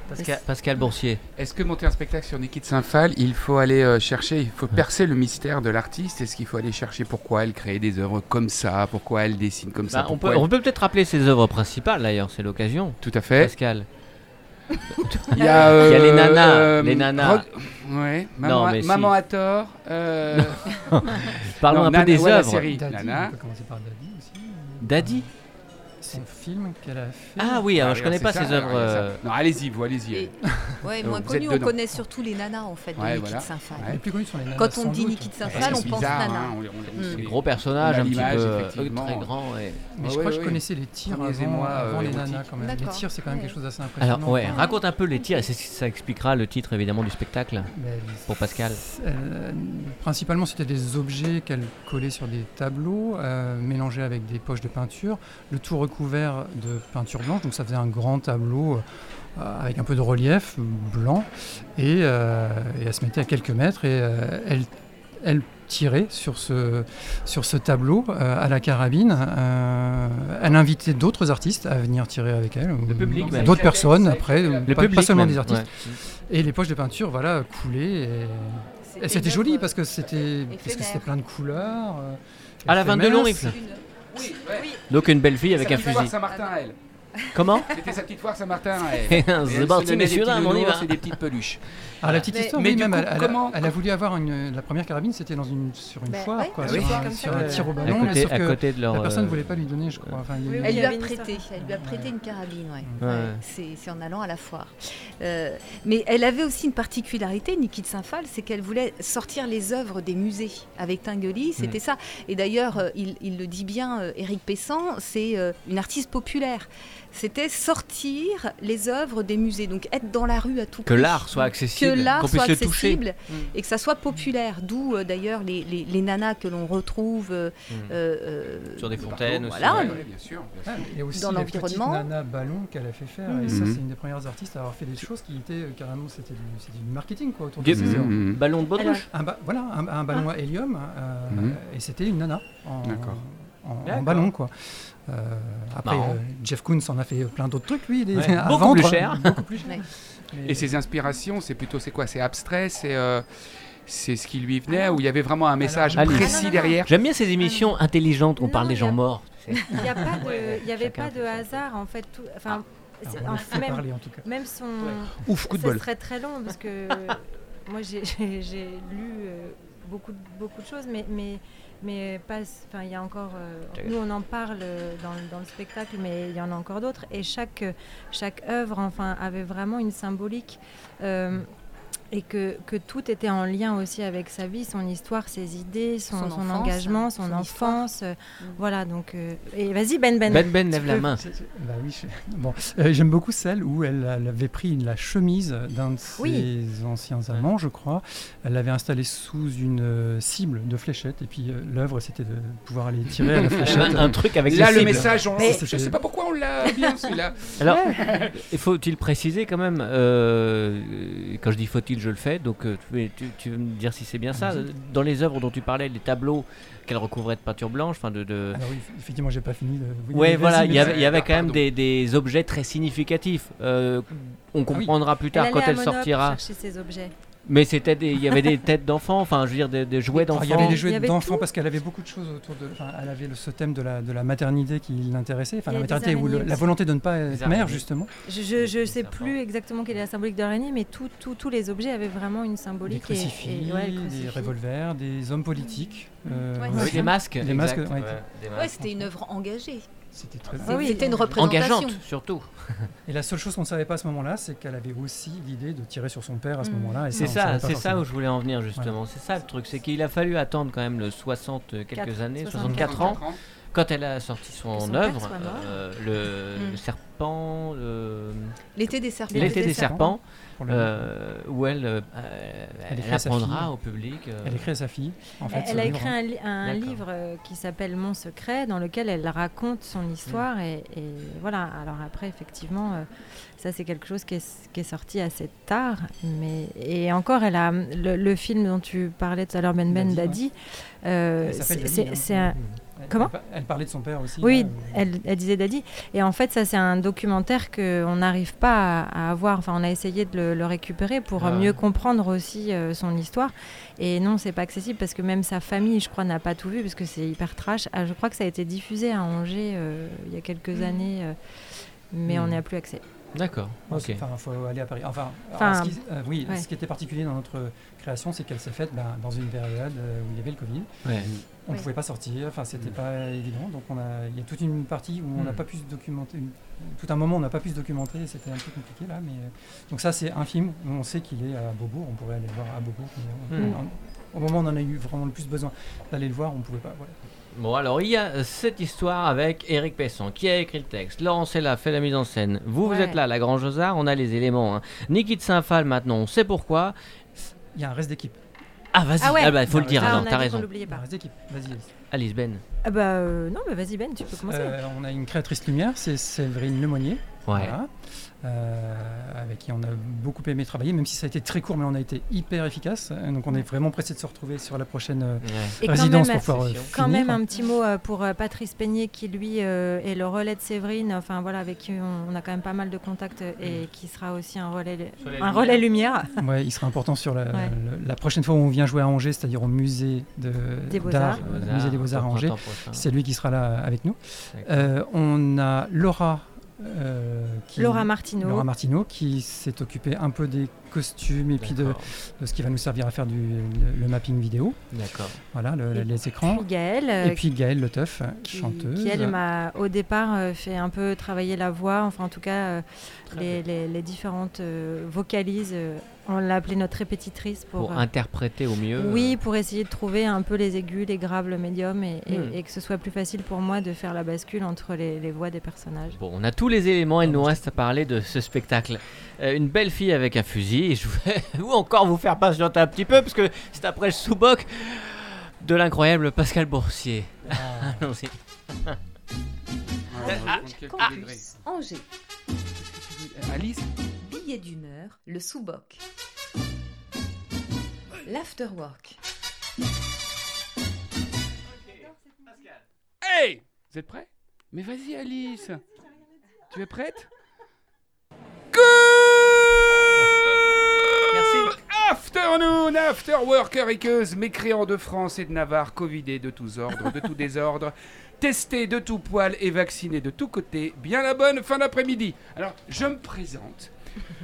Pascal, Pascal Boursier. Est-ce que monter un spectacle sur Niki de Saint-Phal, il faut aller euh, chercher, il faut percer le mystère de l'artiste? Est-ce qu'il faut aller chercher pourquoi elle crée des œuvres comme ça Pourquoi elle dessine comme ça Bah, on pourquoi peut elle- on peut peut-être rappeler ses œuvres principales d'ailleurs, c'est l'occasion. Tout à fait. Pascal. Il y a, Il y a les euh, nanas. euh, les nanas. Ouais, maman, Non, mais si. maman a tort. euh, Parlons non, un peu des œuvres. série, Daddy, Nana. on peut commencer par Daddy aussi. Daddy? Son film qu'elle a fait. Ah oui, alors je regarde, connais c'est pas ça, ses œuvres. euh, Non, allez-y, vous, allez-y. Et- Ouais, moins vous connu, on dedans. connaît surtout les nanas en fait de Ouais, voilà. Ouais. Les plus connus sont les nanas. Quand on dit. Niki de Saint-Phal, on c'est pense bizarre, nana. hein, on- on- Mm. on- Gros personnage, un petit l'image, peu euh, effectivement. très grand. Mais Ah je crois que je connaissais les tirs avant, euh, les nanas quand même. Les tirs, c'est quand même quelque chose d'assez impressionnant. Alors ouais, quoi. raconte un peu les tirs, et c'est- ça expliquera le titre évidemment du spectacle pour Pascal. Principalement, c'était des objets qu'elle collait sur des tableaux, mélangés avec des poches de peinture, le tout recouvert de peinture blanche. Donc ça faisait un grand tableau euh, avec un peu de relief blanc. Et, euh, et elle se mettait à quelques mètres et euh, elle, elle tirait sur ce, sur ce tableau euh, à la carabine. Euh, elle invitait d'autres artistes à venir tirer avec elle. D'autres personnes après, Le pas, pas seulement même, des artistes. ouais. Et les poches de peinture, voilà, coulaient. Et, et c'était joli parce que c'était parce que éphémère. c'était plein de couleurs. euh, À la 22 long éphémères. rifle. Oui, ouais. Donc une belle fille avec un fusil. Saint-Martin, à elle. Comment C'était sa petite foire Saint-Martin. à elle. C'est Et elle se des va. et des petites peluches. Ah, la petite Mais- histoire, mais oui, du même, coup, elle, comment- elle a voulu avoir une. La première carabine, c'était dans une, sur une Bah, foire, ouais, quoi, sur, oui, c'est un, comme sur ça. un tir au À ballon. mais côté, sauf à que côté de leur. la personne ne euh, voulait pas lui donner, je crois. Enfin, il Elle lui a prêté, elle lui a prêté une carabine, ouais. Ouais. Ouais, C'est en allant à la foire. Euh, mais elle avait aussi une particularité, Niki de Saint-Phal, c'est qu'elle voulait sortir les œuvres des musées. Avec Tinguely, c'était ça. Et d'ailleurs, euh, il, il le dit bien, Éric Pessan, c'est une artiste populaire. C'était sortir les œuvres des musées, donc être dans la rue à tout Que l'art soit accessible, que l'art qu'on puisse soit le toucher. accessible et que ça soit populaire. D'où euh, d'ailleurs les, les- les nanas que l'on retrouve euh, Mm. euh, Sur des partout, fontaines aussi, voilà, ouais, donc- ouais, bien sûr. Ah, et aussi dans l'environnement. nanas ballons qu'elle a fait faire. Et ça, Mhm. c'est une des premières artistes à avoir fait des choses qui étaient euh, carrément, c'était du, marketing quoi autour de ces œuvres. Mhm. ballons de baudruche. Un ba- voilà, un, un ballon à hélium, euh, Mhm. et c'était une nana en, en- ballon quoi. Euh, après, euh, Jeff Koons en a fait plein d'autres trucs, lui, des- Ouais, à beaucoup vendre, plus cher. beaucoup plus cher. Ouais. Mais- Et ses inspirations, c'est plutôt, c'est quoi? C'est abstrait C'est euh, c'est ce qui lui venait Ou il y avait vraiment un message Alors- précis. Ah, non, non, non. derrière? J'aime bien ces émissions intelligentes où on Non, parle des gens a- morts. Il n'y avait pas de hasard en fait. Tout, enfin, Ah, en- même, parler, en tout cas. même son. Ouf, coup de ça bol. serait très long parce que moi j'ai lu euh, beaucoup, de- beaucoup de choses, mais, mais, mais pas. Enfin, il y a encore. euh, nous on en parle euh, dans, le- dans le spectacle, mais il y en a encore d'autres. Et chaque, chaque œuvre enfin, avait vraiment une symbolique. euh, et que, que tout était en lien aussi avec sa vie, son histoire, ses idées, son, Son son enfance, engagement, son, son enfance. euh, Voilà, donc. euh, et vas-y, Ben Ben. Ben Ben lève la main. Bah oui, je- bon, Euh, j'aime beaucoup celle où elle, elle avait pris la chemise d'un de ses Oui. anciens amants, je crois. Elle l'avait installée sous une euh, cible de fléchette, et puis euh, l'œuvre c'était de pouvoir aller tirer à la fléchette. Un, un truc avec Là, le cibles. message, on... Mais- je sais pas pourquoi on l'a bien celui-là. Alors, il faut-il préciser quand même, euh, quand je dis faut-il, je le fais, donc euh, tu, veux- tu- tu veux me dire si c'est bien ça. Dans les œuvres dont tu parlais, les tableaux qu'elle recouvrait de peinture blanche, enfin de... de... Alors oui, effectivement, j'ai pas fini de. oui, Ouais, voilà, il y avait, il y avait quand même des, des objets très significatifs. Euh, on comprendra plus tard elle quand elle sortira. ses objets. Mais c'était des- il y avait des têtes d'enfants, enfin, je veux dire, des, des jouets Ah, d'enfants. Il y avait des jouets avait d'enfants tout. parce qu'elle avait beaucoup de choses autour de. Enfin, elle avait le- ce thème de la, de la maternité qui l'intéressait. Enfin, la a des maternité ou la volonté de ne pas Des être mère, justement. Je, je, je sais plus exactement quelle est la symbolique de l'araignée, mais tout- tout- tous les objets avaient vraiment une Des symbolique. et- crucifix, et, ouais, le des revolvers, des hommes politiques. euh, Ouais, Oui, des masques. Des masques, ouais. des c'était une œuvre engagée. C'était très Ah oui, C'était une euh, représentation. Engageante, surtout. Et la seule chose qu'on ne savait pas à ce moment-là, c'est qu'elle avait aussi l'idée de tirer sur son père à ce Mm. moment-là. et C'est ça, c'est ça où je voulais en venir justement. C'est ça le truc, c'est qu'il a fallu attendre quand même le 60 quelques Quatre- années, 64 64 ans, quand elle a sorti son, œuvre, euh, le, Mm. le serpent, le- L'été des serpents. l'été des serpents, euh, où elle, euh, Elle elle, apprendra au public. euh, Elle écrit à sa fille, en fait. Elle, a livre. écrit un, li- un D'accord. livre euh, qui s'appelle Mon secret, dans lequel elle raconte son histoire. Et, et voilà, alors après, effectivement, euh, ça c'est quelque chose qui est, qui est sorti assez tard. Mais, et encore, elle a le, le film dont tu parlais tout à l'heure, Ben Ben Dadi, euh, c'est- hein. c'est un, Elle- Comment elle, parlait de son père aussi. Oui, là, elle, elle disait Daddy. Et en fait, ça, c'est un documentaire qu'on n'arrive pas à, à avoir. Enfin, on a essayé de le, le récupérer pour Ah mieux comprendre aussi euh, son histoire. Et non, c'est pas accessible parce que même sa famille, je crois, n'a pas tout vu parce que c'est hyper trash. Ah, je crois que ça a été diffusé à Angers euh, il y a quelques années, euh, mais on n'y a plus accès. D'accord, ok. Enfin, faut aller à Paris. Enfin, Enfin, alors, ce qui, euh, oui, ouais. ce qui était particulier dans notre création, c'est qu'elle s'est faite ben, dans une période euh, où il y avait le Covid. Ouais. On ne pouvait pas sortir, enfin, c'était Mm. pas évident. Donc, on a, il y a toute une partie où on n'a Mm. pas pu se documenter. une- tout un moment, on n'a pas pu se documenter. et C'était un peu compliqué là. Mais, euh, donc, ça, c'est un film où on sait qu'il est à Beaubourg. On pourrait aller le voir à Beaubourg. mais, Mm. on- au moment où on en a eu vraiment le plus besoin d'aller le voir, on ne pouvait pas. Voilà. Bon, alors il y a cette histoire avec Eric Pesson qui a écrit le texte. Laurent Sella fait la mise en scène. Vous, vous Ouais. êtes là, la Grange aux Arts, on a les éléments. Hein. Niki de Saint-Phal maintenant, on sait pourquoi. Il y a un reste d'équipe. Ah, vas-y, Ah ouais. ah bah, faut le dire, Ah, alors, on a t'as dit qu'on raison. l'oubliait Il y a un pas. reste d'équipe. Vas-y. Alice. Alice Ben. Ah bah, euh, non, mais vas-y Ben, tu peux commencer. Euh, on a une créatrice lumière, c'est Séverine Lemonnier. Ouais. Voilà. Euh, avec qui on a beaucoup aimé travailler, même si ça a été très court, mais on a été hyper efficace. Donc on est vraiment pressé de se retrouver sur la prochaine euh, Ouais. Et quand résidence même, pour pouvoir euh, Quand finir. même un petit mot pour Patrice Peignet qui lui euh, est le relais de Séverine, enfin voilà avec qui on, on a quand même pas mal de contacts et qui sera aussi un relais, un relais lumière. Ouais, il sera important sur la, Ouais. le- la prochaine fois où on vient jouer à Angers, c'est-à-dire au musée de, Des Beaux-Arts. d'art, euh, musée des Beaux-Arts à au Angers. C'est lui qui sera là avec nous. Euh, on a Laura. Euh, qui- Laura Martineau. Laura Martineau qui s'est occupée un peu des costumes et puis de, ce qui va nous servir à faire du, le, mapping vidéo. D'accord. Voilà, les écrans. Puis Gaëlle, et puis Gaëlle Le Teuf, chanteuse. Qui, elle, m'a au départ fait un peu travailler la voix, enfin en tout cas les, les, différentes vocalises on l'a appelée notre répétitrice pour, pour interpréter au mieux. Oui, pour essayer de trouver un peu les aigus, les graves, le médium et, et, hmm. que ce soit plus facile pour moi de faire la bascule entre les, les, voix des personnages. Bon, on a tous les éléments, il nous reste à parler de ce spectacle. Euh, une belle fille avec un fusil, et je vais ou encore vous faire patienter un petit peu parce que c'est après le sous-boc de l'incroyable Pascal Boursier. Ah. Allons-y. Ah, ah, Angers. Alice Billet d'une heure, le sous-boc. L'afterwork. Hey Vous êtes prêts? Mais vas-y Alice Tu es prête? Afternoon, afterworker équeuse, mécréants de France et de Navarre, covidés de tous ordres, de tout désordre, testés de tout poil et vaccinés de tous côtés. Bien la bonne fin d'après-midi. Alors, je me présente.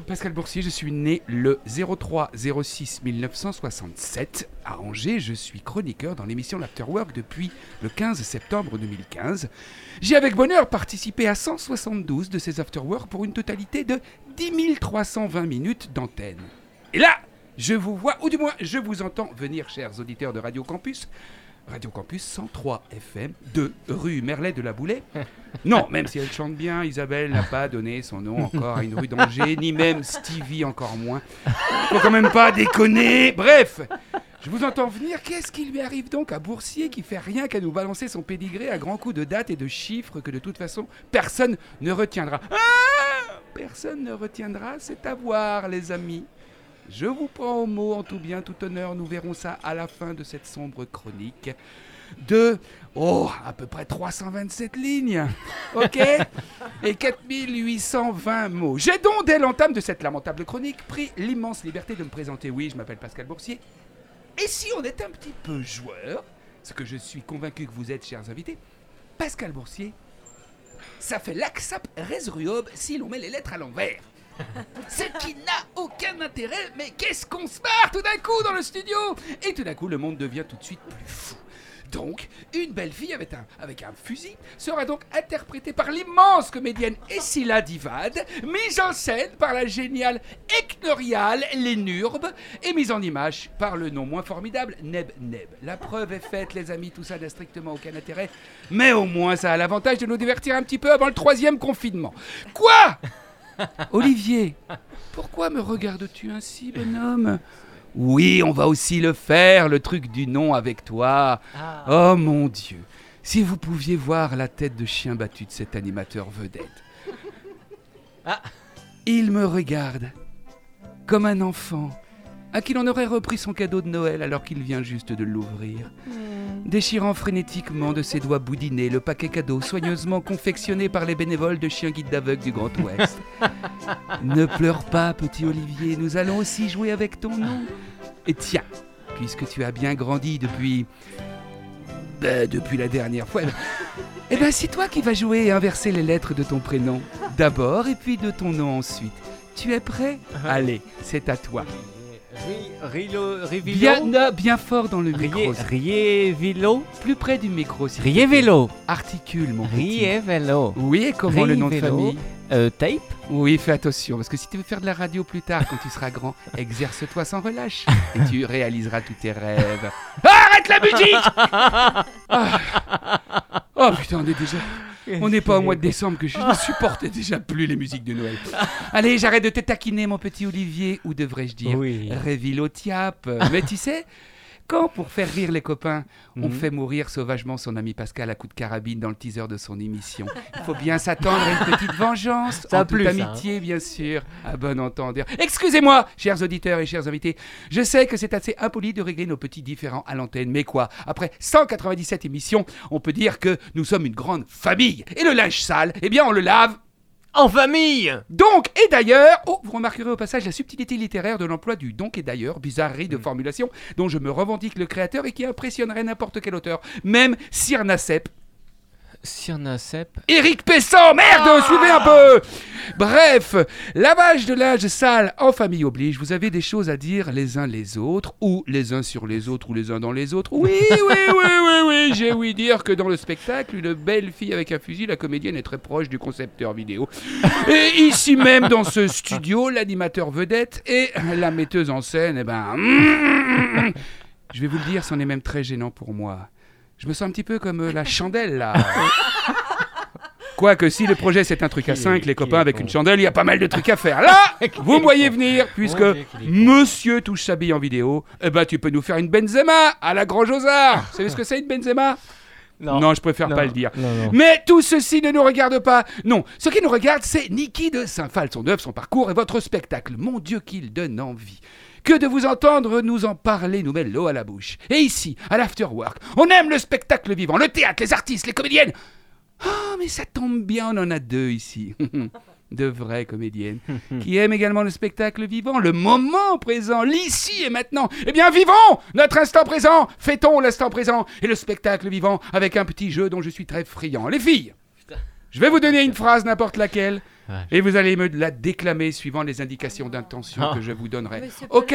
Pascal Boursier, je suis né le 03 06 1967 à Angers. Je suis chroniqueur dans l'émission L'Afterwork depuis le 15 septembre 2015. J'ai avec bonheur participé à 172 de ces Afterwork pour une totalité de 10 320 minutes d'antenne. Et là, je vous vois, ou du moins je vous entends venir, chers auditeurs de Radio Campus, Radio Campus 103 FM, 2 rue Merlet de la Boulay. Non, même si elle chante bien, Isabelle n'a pas donné son nom encore à une rue d'Angers, ni même Stevie encore moins. Faut quand même pas déconner. Bref, je vous entends venir. Qu'est-ce qui lui arrive donc à Boursier qui fait rien qu'à nous balancer son pédigré à grands coups de dates et de chiffres que de toute façon personne ne retiendra? Ah Personne ne retiendra, c'est à voir, les amis. Je vous prends au mot en tout bien, tout honneur. Nous verrons ça à la fin de cette sombre chronique de, oh, à peu près 327 lignes. OK? Et 4820 mots. J'ai donc, dès l'entame de cette lamentable chronique, pris l'immense liberté de me présenter. Oui, je m'appelle Pascal Boursier. Et si on est un petit peu joueur, ce que je suis convaincu que vous êtes, chers invités, Pascal Boursier, ça fait l'axap resruob si l'on met les lettres à l'envers. Ce qui n'a aucun intérêt, mais qu'est-ce qu'on se marre tout d'un coup dans le studio Et tout d'un coup, le monde devient tout de suite plus fou. Donc, une belle fille avec un, fusil sera donc interprétée par l'immense comédienne Essila Divad, mise en scène par la géniale Eknorial Lénurbe et mise en image par le non moins formidable Neb Neb. La preuve est faite, les amis, tout ça n'a strictement aucun intérêt, mais au moins ça a l'avantage de nous divertir un petit peu avant le troisième confinement. Quoi? Olivier, pourquoi me regardes-tu ainsi, bonhomme? Oui, on va aussi le faire, le truc du nom avec toi. Ah. Oh mon Dieu, si vous pouviez voir la tête de chien battu de cet animateur vedette. Ah. Il me regarde comme un enfant à qui l'on aurait repris son cadeau de Noël alors qu'il vient juste de l'ouvrir. Hmm. Déchirant frénétiquement de ses doigts boudinés le paquet cadeau soigneusement confectionné par les bénévoles de chiens guides d'aveugle du Grand Ouest. ne pleure pas, petit Olivier, nous allons aussi jouer avec ton nom. Et tiens, puisque tu as bien grandi depuis. Ben, depuis la dernière fois. Eh ben, c'est toi qui vas jouer et inverser les lettres de ton prénom. D'abord et puis de ton nom ensuite. Tu es prêt? Allez, c'est à toi. Rilo, bien, bien fort dans le micro. Riez vélo Plus près du micro. Riez vélo Articule, mon Riez vélo. Oui, et comment le nom de famille euh, Tape Oui, fais attention, parce que si tu veux faire de la radio plus tard, quand tu seras grand, exerce-toi sans relâche, et tu réaliseras tous tes rêves. Arrête la musique ah. Oh putain, on est déjà... On n'est pas au mois de décembre que je ne supportais déjà plus les musiques de Noël. Allez, j'arrête de te taquiner, mon petit Olivier, ou devrais-je dire oui. Révilotiap. Mais tu sais, quand, pour faire rire les copains, on mhm. fait mourir sauvagement son ami Pascal à coup de carabine dans le teaser de son émission, il faut bien s'attendre à une petite vengeance. Ça en toute amitié, bien sûr, à bon entendeur. Excusez-moi, chers auditeurs et chers invités, je sais que c'est assez impoli de régler nos petits différends à l'antenne, mais quoi? Après 197 émissions, on peut dire que nous sommes une grande famille. Et le linge sale, eh bien, on le lave en famille Donc et d'ailleurs, oh, vous remarquerez au passage la subtilité littéraire de l'emploi du donc et d'ailleurs, bizarrerie de mm. formulation dont je me revendique le créateur et qui impressionnerait n'importe quel auteur, même Sir Cep. Éric Pessan, merde, Ah suivez un peu Bref, lavage de linge sale en famille oblige, vous avez des choses à dire les uns les autres, ou les uns sur les autres, ou les uns dans les autres. Oui, oui, oui, oui, oui, j'ai ouï dire que dans le spectacle, une belle fille avec un fusil, la comédienne est très proche du concepteur vidéo. Et ici même, dans ce studio, l'animateur vedette et la metteuse en scène, eh ben... Je vais vous le dire, c'en est même très gênant pour moi. Je me sens un petit peu comme euh, la chandelle, là. Quoique si le projet c'est un truc à 5, les copains avec une chandelle, il y a pas mal de trucs à faire. Là, vous me voyez venir, puisque monsieur touche sa bille en vidéo, eh ben tu peux nous faire une Benzema à la Grand Josard. Vous savez ce que c'est une Benzema? Non. je préfère Non. pas le dire. Non, non. Mais tout ceci ne nous regarde pas. Non, ce qui nous regarde, c'est Niki de Saint-Phal, son œuvre, son parcours et votre spectacle. Mon Dieu, qu'il donne envie. Que de vous entendre nous en parler nous met l'eau à la bouche. Et ici, à l'Afterwork, on aime le spectacle vivant, le théâtre, les artistes, les comédiennes. Ah, mais ça tombe bien, on en a deux ici. De vraies comédiennes qui aiment également le spectacle vivant, le moment présent, l'ici et maintenant. Eh bien, vivons notre instant présent, fêtons l'instant présent et le spectacle vivant avec un petit jeu dont je suis très friand. Les filles, je vais vous donner une phrase, n'importe laquelle, et vous allez me la déclamer suivant les indications d'intention Ah. que je vous donnerai. Ok.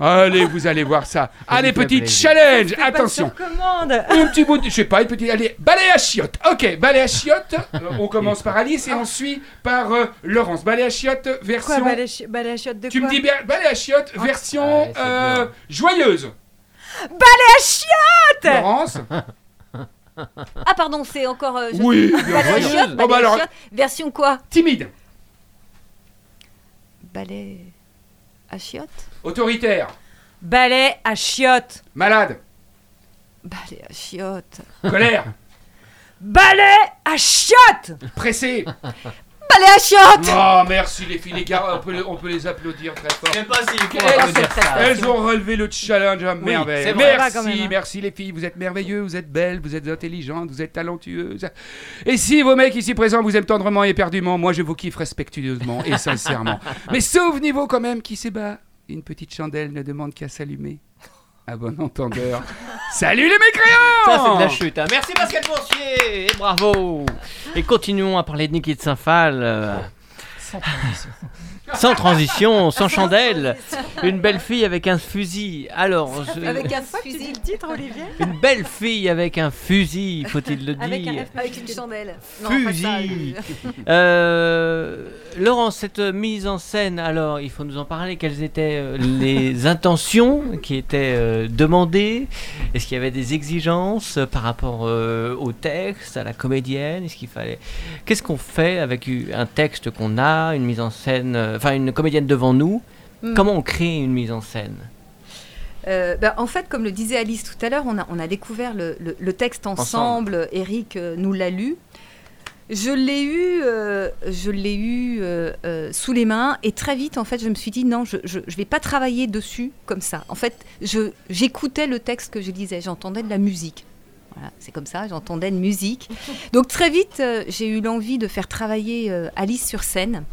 Allez, vous allez voir ça. Allez, me fait petit plaisir. challenge, attention. Un petit bout de... Je sais pas, une petite... Allez, balai à chiottes. Ok, balai à chiottes. Euh, on commence par Alice et on suit par euh, Laurence. Balai à chiottes, Quoi, version... balai chi- balai à chiottes de tu quoi me dis balai à chiottes, version Ah, c'est euh, joyeuse. Balai à chiottes Laurence Ah pardon, c'est encore. euh, je- Oui, bien Balai bah alors-. Version quoi? Timide, Balai à chiottes autoritaire, Balai à chiottes. malade, Balai à chiottes. colère, Balai à chiottes pressé. Balai à chiottes Oh, merci les filles, les gars, on peut, on peut les applaudir très fort. Elles, elles ont relevé le challenge à merveille. vrai. Merci, même, hein. merci les filles. Vous êtes merveilleuses, vous êtes belles, vous êtes intelligentes, vous êtes talentueuses. Et si vos mecs ici présents vous aiment tendrement et éperdument, moi je vous kiffe respectueusement et sincèrement. Mais souvenez-vous quand même qui s'ébat. Une petite chandelle ne demande qu'à s'allumer. À bon entendeur. Salut les mécréants Ça, c'est de la chute. hein. Merci Pascal Boursier et bravo. Et continuons à parler de Niki de Saint-Phal. euh, Sans transition. sans chandelle. Une belle fille avec un fusil. Alors, je- Avec un fusil. le titre, Olivier? Une belle fille avec un fusil, faut-il le Avec un dire. F- Avec une chandelle. Non, Fusil. euh, Euh, Laurent, cette mise en scène, alors, il faut nous en parler. Quelles étaient euh, les intentions qui étaient euh, demandées? Est-ce qu'il y avait des exigences par rapport euh, au texte, à la comédienne? Est-ce qu'il fallait Qu'est-ce qu'on fait avec un texte qu'on a, une mise en scène, enfin une comédienne devant nous Hmm. Comment on crée une mise en scène? Euh, bah, en fait, comme le disait Alice tout à l'heure, on a, on a découvert le, le- le texte ensemble. Eric euh, nous l'a lu. Je l'ai eu, euh, je l'ai eu euh, euh, sous les mains et très vite, en fait, je me suis dit non, je ne vais pas travailler dessus comme ça. En fait, j'écoutais le texte que je lisais, j'entendais de la musique. Voilà, c'est comme ça, j'entendais de musique. Donc très vite, j'ai eu l'envie de faire travailler Alice sur scène.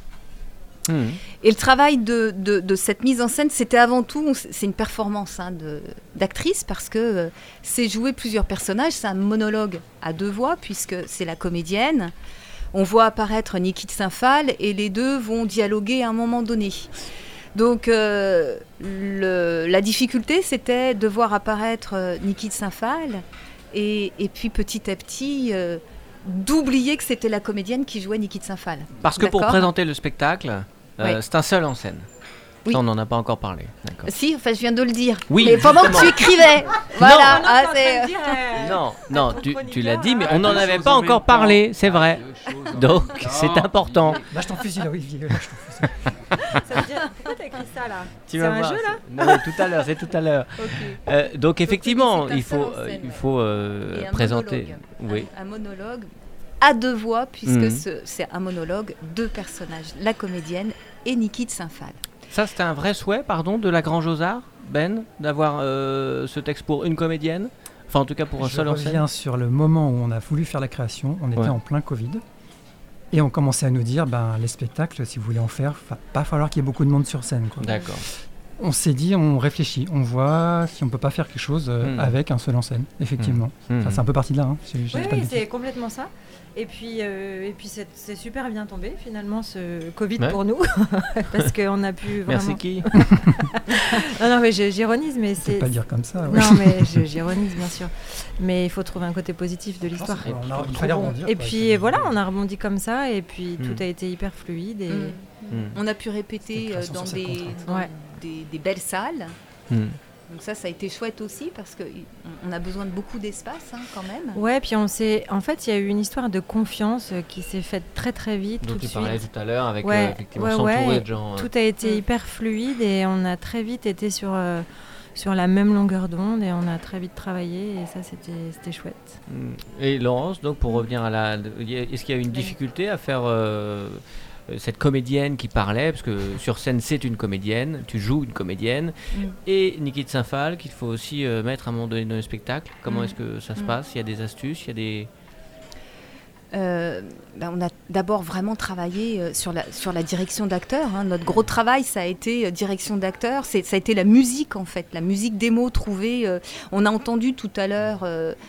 Hmm. Et le travail de, de- de cette mise en scène, c'était avant tout, c'est une performance hein, d'actrice parce que euh, c'est jouer plusieurs personnages, c'est un monologue à deux voix puisque c'est la comédienne. On voit apparaître Niki de Saint-Phal et les deux vont dialoguer à un moment donné. Donc euh, le- la difficulté, c'était de voir apparaître euh, Niki de Saint-Phal et, et puis petit à petit euh, d'oublier que c'était la comédienne qui jouait Niki de Saint-Phal. Parce que pour présenter le spectacle, euh, Oui. c'est un seul en scène. Oui. Ça, on n'en a pas encore parlé. Si, enfin, je viens de le dire. Oui, Mais pendant que tu écrivais. Voilà. ah, c'est- Non, non, tu, tu l'as dit, mais Ah, on n'en avait pas en encore parlé, c'est vrai. Donc, c'est important. Lâche ton fusil là, Olivier. Lâche ton fusil. Ça veut dire, pourquoi t'as écrit ça là Tu C'est un voir, jeu là c'est- Non, tout à l'heure, c'est tout à l'heure. Euh, donc, effectivement, il faut, en euh, scène, il ouais. faut euh, Et un présenter. monologue. Oui. Un, un monologue à deux voix, puisque Mhm. ce- c'est un monologue, deux personnages, la comédienne et Niki de Saint-Phal. Ça, c'était un vrai souhait, pardon, de la Grand Josard, Ben, d'avoir euh, ce texte pour une comédienne? Enfin, en tout cas, pour un seul en scène. reviens sur le moment où on a voulu faire la création. On était Ouais. en plein Covid. Et on commençait à nous dire, ben, les spectacles, si vous voulez en faire, va pas falloir qu'il y ait beaucoup de monde sur scène. D'accord. On s'est dit, on réfléchit, on voit si on peut pas faire quelque chose euh, Hmm. avec un seul en scène, effectivement. Hmm. Enfin, c'est un peu parti de là. Hein. Oui, oui, c'est complètement ça. Et puis, euh, et puis c'est super bien tombé finalement ce Covid Ouais. pour nous, parce qu'on a pu vraiment. Merci qui non, non, mais j'ironise, mais c'est. pas dire comme ça. ouais. Non, mais j'ironise bien sûr. Mais il faut trouver un côté positif de l'histoire. Et quoi, puis voilà, on a rebondi comme ça, et puis tout a été hyper fluide. Et... Hmm. On a pu répéter euh, dans, des, Ouais. Des, des belles salles. Hmm. Donc ça, ça a été chouette aussi parce qu'on on a besoin de beaucoup d'espace hein, quand même. Ouais, puis on s'est. En fait, il y a eu une histoire de confiance euh, qui s'est faite très très vite. dont tout tu de parlais suite. tout à l'heure avec Ouais, euh, effectivement ouais, s'entourer ouais. de gens. euh. Tout a été Mm. hyper fluide et on a très vite été sur, euh, sur la même longueur d'onde et on a très vite travaillé et ça c'était c'était chouette. Hmm. Et Laurence, donc pour revenir à la, est-ce qu'il y a une difficulté à faire euh, cette comédienne qui parlait, parce que sur scène c'est une comédienne, tu joues une comédienne, Mm. et Niki de Saint-Phal qu'il faut aussi euh, mettre à un moment donné dans le spectacle. Comment Mm. est-ce que ça se Mm. passe? Il y a des astuces, il y a des... Euh, ben, on a d'abord vraiment travaillé euh, sur, la, sur la direction d'acteur. hein. Notre gros travail, ça a été euh, direction d'acteur. C'est- Ça a été la musique, en fait, la musique des mots trouvée. euh, on a entendu tout à l'heure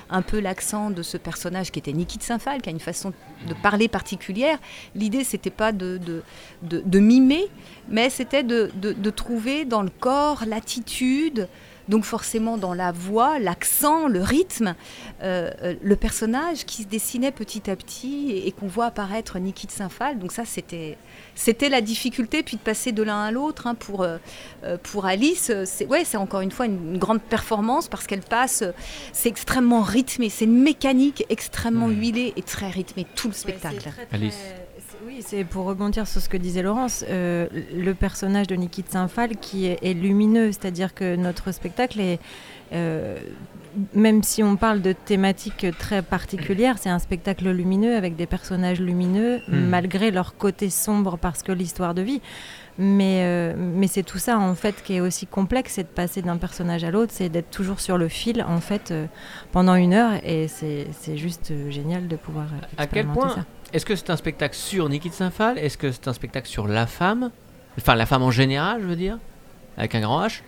un peu l'accent de ce personnage qui était Niki de Saint-Phal, qui a une façon de parler particulière. L'idée, c'était pas de, de, de- mimer, mais c'était de trouver dans le corps l'attitude. Donc forcément dans la voix, l'accent, le rythme, euh, euh, le personnage qui se dessinait petit à petit et, et qu'on voit apparaître Niki de Saint-Phal. Donc ça, c'était c'était la difficulté, puis de passer de l'un à l'autre. hein, pour, euh, pour Alice, c'est ouais, c'est encore une fois une, une grande performance parce qu'elle passe, c'est extrêmement rythmé, c'est une mécanique extrêmement huilée et très rythmée, tout le spectacle. Alice. Oui, c'est pour rebondir sur ce que disait Laurence, euh, le personnage de Niki de Saint-Phal qui est, est lumineux, c'est-à-dire que notre spectacle est, euh, même si on parle de thématiques très particulières, c'est un spectacle lumineux avec des personnages lumineux, Hmm. malgré leur côté sombre parce que l'histoire de vie. Mais, euh, mais c'est tout ça en fait qui est aussi complexe, c'est de passer d'un personnage à l'autre, c'est d'être toujours sur le fil en fait euh, pendant une heure et c'est juste génial de pouvoir. À quel point ça. Est-ce que c'est un spectacle sur Niki de Saint-Phal? Est-ce que c'est un spectacle sur la femme? Enfin, la femme en général, je veux dire Avec un grand H?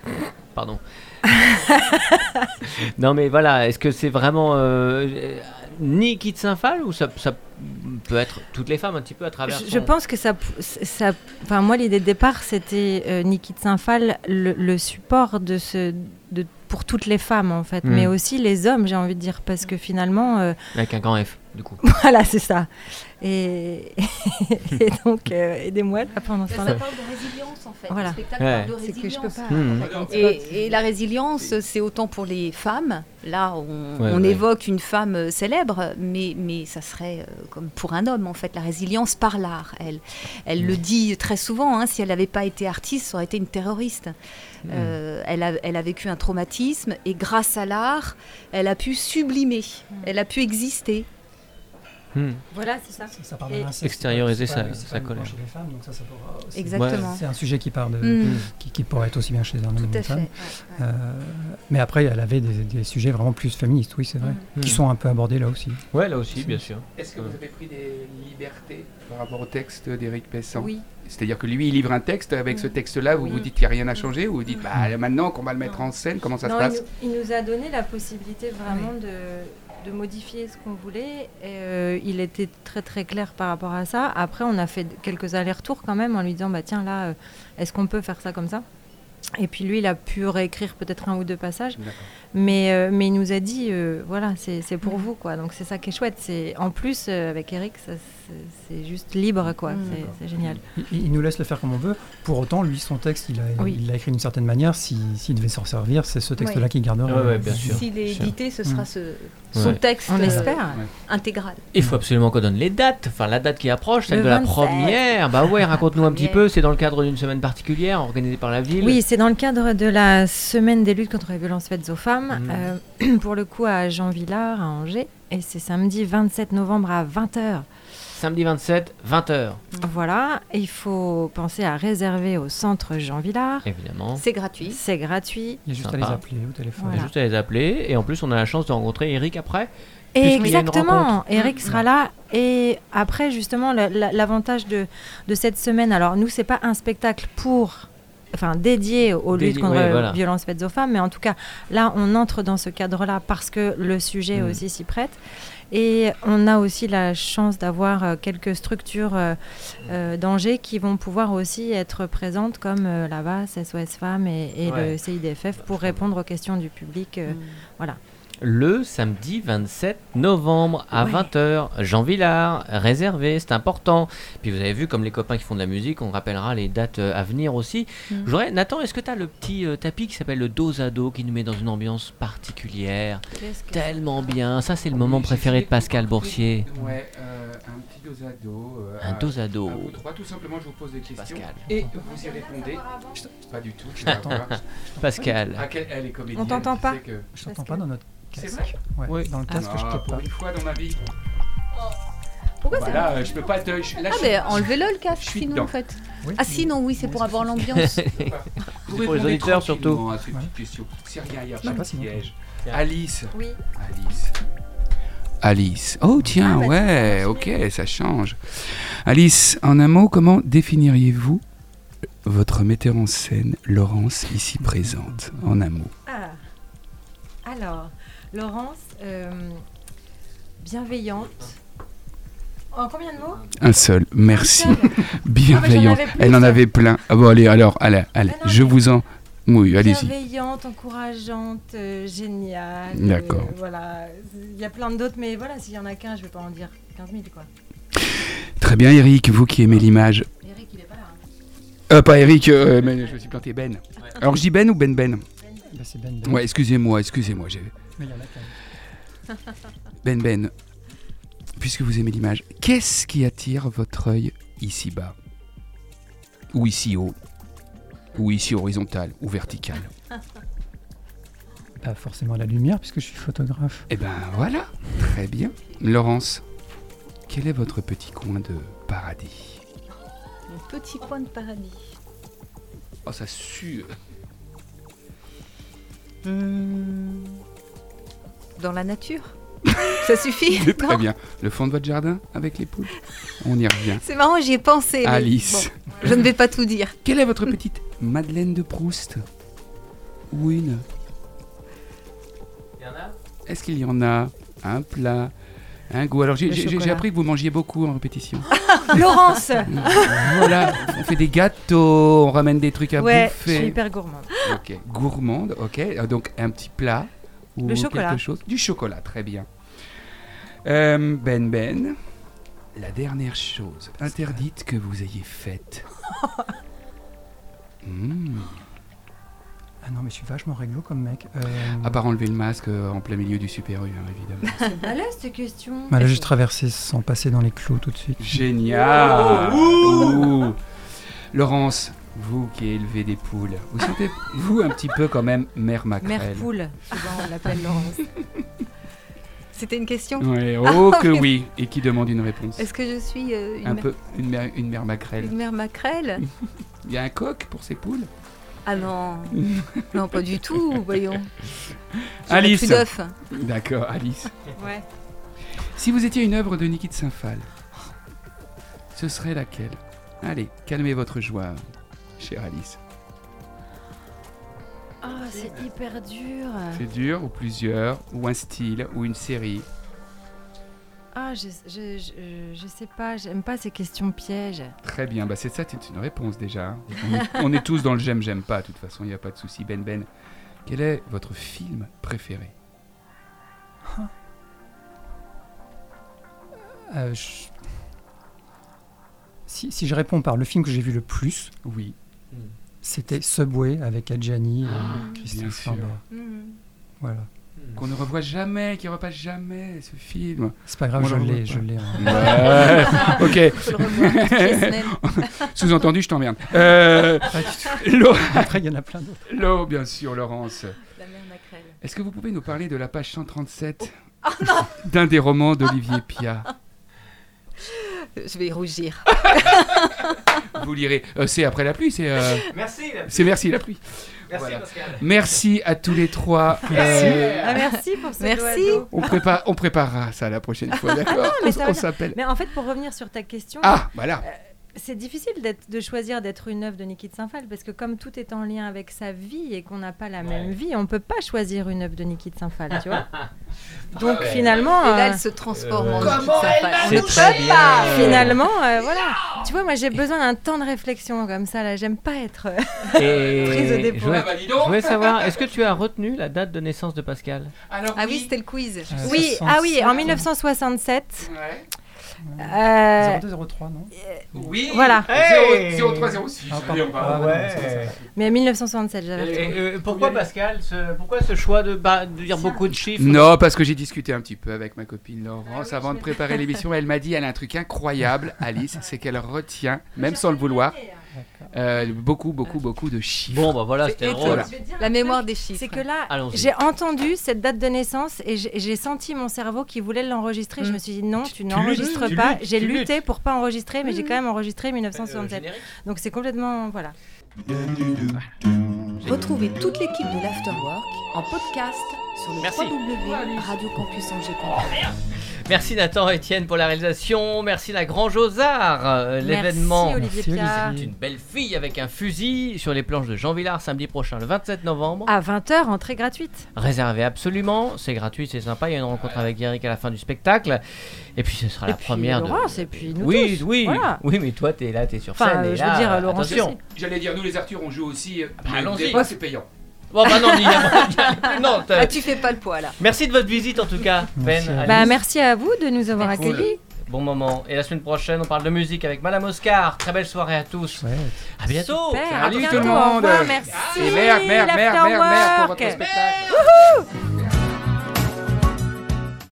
Pardon. non, mais voilà, est-ce que c'est vraiment euh, Niki de Saint-Phal ou ça, ça peut être toutes les femmes un petit peu à travers Je, son- je pense que ça, ça, enfin moi l'idée de départ c'était euh, Niki de Saint-Phal le, le support de ce, de, pour toutes les femmes en fait, mais aussi les hommes j'ai envie de dire parce que finalement euh, Avec un grand F, du coup. voilà c'est ça. Et, et donc euh, aidez-moi là pendant ce Ça parle de résilience en fait. Voilà. Le spectacle Ouais. parle de C'est que je résilience. peux pas. Hmm. fait, Et, et la résilience, c'est autant pour les femmes. Là, on, Ouais, on ouais. évoque une femme euh, célèbre, mais, mais ça serait euh, comme pour un homme, en fait. La résilience par l'art, elle. Elle le dit très souvent, hein, si elle n'avait pas été artiste, ça aurait été une terroriste. Euh, elle, a, elle a vécu un traumatisme, et grâce à l'art, elle a pu sublimer, elle a pu exister. Hmm. Voilà c'est ça. Ça part Extérioriser pas- sa- colère. chez les femmes, donc ça, ça pourra aussi- Exactement. C'est un sujet qui part de, Mm. qui, qui pourrait être aussi bien chez un homme Tout ou à une fait. femme. ouais, ouais. Euh, mais après, elle avait des, des sujets vraiment plus féministes, oui, c'est vrai, Mm. qui sont un peu abordés là aussi. Ouais, là aussi, bien sûr. Est-ce que vous avez pris des libertés par rapport au texte d'Éric Pessan Oui. C'est-à-dire que lui, il livre un texte, avec ce texte-là, vous Oui. vous dites qu'il n'y a rien à changer, ou vous dites, bah, maintenant qu'on va le mettre en scène, comment ça Non, se il, passe nous, il nous a donné la possibilité vraiment de, de modifier ce qu'on voulait. Et, euh, il était très très clair par rapport à ça. Après, on a fait quelques allers-retours quand même en lui disant bah tiens là, euh, est-ce qu'on peut faire ça comme ça? Et puis lui, il a pu réécrire peut-être un ou deux passages. Mais, euh, mais il nous a dit, voilà, c'est c'est pour vous, quoi. Donc c'est ça qui est chouette. C'est En plus, avec Eric, ça, c'est- juste libre, quoi. Mm. C'est- C'est génial. Il, il nous laisse le faire comme on veut. Pour autant, lui, son texte, il l'a Oui. écrit d'une certaine manière. Si- S'il devait s'en servir, c'est ce texte-là Ouais. qu'il garderait. Ouais, ouais, bien sûr. S'il est édité, ce sera Mm. ce, son Ouais. texte On euh, espère. intégral. Il faut absolument qu'on donne les dates, enfin la date qui approche, celle Le de la 27. première. Bah ouais, raconte-nous un petit peu, c'est dans le cadre d'une semaine particulière organisée par la ville. Oui, c'est dans le cadre de la semaine des luttes contre les violences faites aux femmes, Mhm. euh, pour le coup à Jean Villard, à Angers, et c'est samedi 27 novembre à 20h. Samedi 27, 20h, Voilà, il faut penser à réserver au centre Jean Villard. évidemment. C'est gratuit. C'est gratuit. Il y a juste à les appeler au téléphone. On a Voilà. juste à les appeler et en plus on a la chance de rencontrer Eric après. Y a Exactement. Eric sera là. Et après, justement, la- la- l'avantage de, de cette semaine, alors nous, c'est pas un spectacle pour enfin dédié aux luttes contre ouais, voilà. violences faites aux femmes, mais en tout cas, là, on entre dans ce cadre-là parce que le sujet Mm. aussi s'y prête. Et on a aussi la chance d'avoir euh, quelques structures euh, euh, d'Angers qui vont pouvoir aussi être présentes comme euh, la VAS, SOS Femmes et, et Ouais. le CIDFF pour répondre aux questions du public. euh, Voilà. Le samedi 27 novembre à Ouais. 20h, Jean Villard, réservé, c'est important. Puis vous avez vu, comme les copains qui font de la musique, on rappellera les dates euh, à venir aussi. Mm. J'aurais- Nathan, est-ce que tu as le petit euh, tapis qui s'appelle le dos à dos qui nous met dans une ambiance particulière que- Tellement bien? Ça, c'est le moment Oui, préféré de Pascal Boursier. Ouais, euh, un petit dos à dos. euh, Un à- dos à dos. à vous trois, tout simplement, je vous pose des questions. Pascal. Et vous y répondez. Pas du tout. Je. Pascal. Ah, elle est comédienne. On t'entend tu pas sais que- Je t'entends pas dans notre C'est vrai Ouais, Oui. Dans le casque, je Ah, pour pas. une fois dans ma vie. Pourquoi Bah ça là, euh, je peux pas te. je- Là, Ah, je- ben enlevez-le le casque, je suis sinon dedans. en fait. Oui, Ah, sinon, oui, c'est pour avoir l'ambiance. Vous pour les répondez auditeurs, surtout. tranquillement à ces Ouais. petites questions. C'est rien, il n'y a sais pas pas de si piège. Alice. Oui. Alice. Alice. Oh tiens, Ah, bah, ouais, ok, ça change. Alice, en un mot, comment définiriez-vous votre metteur en scène, Laurence, ici présente? En un mot. Ah. Alors, Laurence, euh, bienveillante. En combien de mots Un seul, merci. Un seul. Bienveillante. plus, Elle en avait plein. Ah bon, allez, alors, allez, allez, Ah non, je vous en. Oui, allez-y. Bienveillante, encourageante, euh, géniale. D'accord. euh, voilà, il y a plein d'autres, mais voilà, s'il y en a qu'un, je vais pas en dire 15 000 quoi. Très bien, Eric, vous qui aimez l'image. Eric, il est pas là. hein. Euh, pas Eric, euh, mais je me suis planté, Ben. Alors, je dis Ben ou Ben Ben? Bah, c'est Ben. Ben. Ouais, excusez-moi, excusez-moi. j'ai- Mais il y en a quand même. Ben Ben, puisque vous aimez l'image, qu'est-ce qui attire votre œil ici bas Ou ici haut? Ou ici horizontal Ou vertical? Pas forcément la lumière, puisque je suis photographe. Eh ben voilà, très bien. Laurence, quel est votre petit coin de paradis? Mon petit coin de paradis. Oh, ça sue Hmm. Dans la nature Ça suffit Très bien. Le fond de votre jardin avec les poules? On y revient. C'est marrant, j'y ai pensé. Alice. bon, je ne vais pas tout dire. Quelle est votre petite Madeleine de Proust? Ou une? Est-ce qu'il y en a? Un plat? Un goût? Alors j'ai- appris que vous mangiez beaucoup en répétition. Laurence voilà, on fait des gâteaux, on ramène des trucs à Ouais, je bouffer. suis hyper gourmande. Ok, gourmande, ok. Euh, Donc un petit plat ou Le chocolat. quelque chose. Du chocolat, très bien. Euh, ben Ben, la dernière chose interdite que vous ayez faite. Hmm. Ah non, mais je suis vachement réglo comme mec. Euh, À part enlever le masque euh, en plein milieu du Super U, hein, évidemment. C'est balèze cette question. bah là, j'ai traversé sans passer dans les clous tout de suite. Génial Ouh. Laurence, vous qui élevez des poules, vous sentez-vous un petit peu quand même mère maquerelle Mère poule, souvent on l'appelle Laurence. C'était une question Ouais, oh Ah, que mais- oui Et qui demande une réponse Est-ce que je suis euh, une, Un mère, peu une mère, une mère maquerelle. une mère maquerelle Il y a un coq pour ces poules? Ah non, non pas du tout, voyons. Alice. D'accord, Alice. Ouais. Si vous étiez une œuvre de Niki de Saint-Phal, ce serait laquelle? Allez, calmez votre joie, chère Alice. Ah, c'est hyper dur. C'est dur, ou plusieurs, ou un style, ou une série. Ah, je, je, je, je sais pas, j'aime pas ces questions pièges. Très bien, bah c'est ça, c'est une réponse déjà. hein. On est, on est tous dans le j'aime, j'aime pas, de toute façon, il n'y a pas de souci. Ben Ben, quel est votre film préféré? Euh, je- si, si je réponds par le film que j'ai vu le plus, Oui, c'était Subway avec Adjani et bien Christophe. Lambert. Voilà. Qu'on ne revoit jamais, qui ne repasse jamais ce film. C'est pas grave, On je l'ai, je l'ai. en- Ouais, ok. Sous-entendu, je t'emmerde. Euh, Pas du tout. Laure- Après, il y en a plein d'autres. Laure, bien sûr, Laurence. La. Est-ce que vous pouvez nous parler de la page 137 Oh, d'un des romans d'Olivier Pia? Je vais rougir. Vous lirez. Euh, c'est après la pluie, c'est. euh, Merci. c'est merci la pluie. Merci Voilà. Pascal. Merci à tous les trois. Euh, Ah, merci pour ce Merci. doigt d'eau. on, prépare, on préparera ça la prochaine fois, d'accord mais On- ça va On bien. s'appelle. Mais en fait, pour revenir sur ta question, Ah, voilà. C'est difficile de choisir d'être une œuvre de Nikita Saint-Phal parce que comme tout est en lien avec sa vie et qu'on n'a pas la même vie, on peut pas choisir une œuvre de Nikita Saint-Phal, tu vois. Donc finalement, et là, elle se transforme en Comment elle On très bien. Finalement, euh, voilà. Tu vois, moi j'ai besoin d'un temps de réflexion comme ça. Là, j'aime pas être Et prise au je dépôt. voulais, Ah bah je voulais savoir, est-ce que tu as retenu la date de naissance de Pascal? Alors, Ah oui, c'était le quiz. Euh, Oui, 67, ah oui, en 1967. Ouais. Euh, 0203, non Oui. Voilà. Hey 0306. Ah, Ah, ouais. mais 1967, j'avais euh, pourquoi Pascal ce, Pourquoi ce choix de, bah, de dire beaucoup de chiffres Non, parce que j'ai discuté un petit peu avec ma copine Laurence avant de préparer l'émission. Elle m'a dit elle a un truc incroyable, Alice, c'est qu'elle retient, même sans le vouloir, euh, beaucoup, beaucoup, beaucoup de chiffres. Bon, bah voilà, c'était drôle. Voilà. La mémoire des chiffres. C'est que là, j'ai entendu cette date de naissance et j'ai senti mon cerveau qui voulait l'enregistrer. Je Mm. me suis dit non, tu, n'enregistres tu pas. J'ai lutté pour pas enregistrer, mais j'ai Mm. quand même enregistré Euh, 1967. Donc c'est complètement voilà. Retrouvez toute l'équipe de l'Afterwork en podcast sur le www.radiocampusangers.com. Merci Nathan et Étienne pour la réalisation. Merci la Grand Josard, euh, l'événement. Merci Olivier. Une belle fille avec un fusil sur les planches de Jean Villard samedi prochain, le 27 novembre. À 20h, entrée gratuite. Réservé absolument, c'est gratuit, c'est sympa. Il y a une rencontre avec Eric à la fin du spectacle. Et puis ce sera et la puis première de. Laurence, et puis nous oui, tous. oui, Voilà. oui, mais toi t'es là, t'es sur scène. et je là, veux dire, Laurence attention. J'allais dire, nous les Arthur, on joue aussi. allons-y. c'est payant. Bon, bah non, il y a- il y a- non, t'as- Ah, tu fais pas le poids là. Merci de votre visite en tout cas, Merci Ben. à vous. Bah, Alice. merci à vous de nous avoir Cool. accueillis. Bon moment. Et la semaine prochaine, on parle de musique avec Madame Oscar. Très belle soirée à tous. Ouais. À bientôt. Super, à Salut bientôt, tout le au monde. revoir, merci. Et merde, merde, merde, merde, merde pour votre l'Afterwork. spectacle.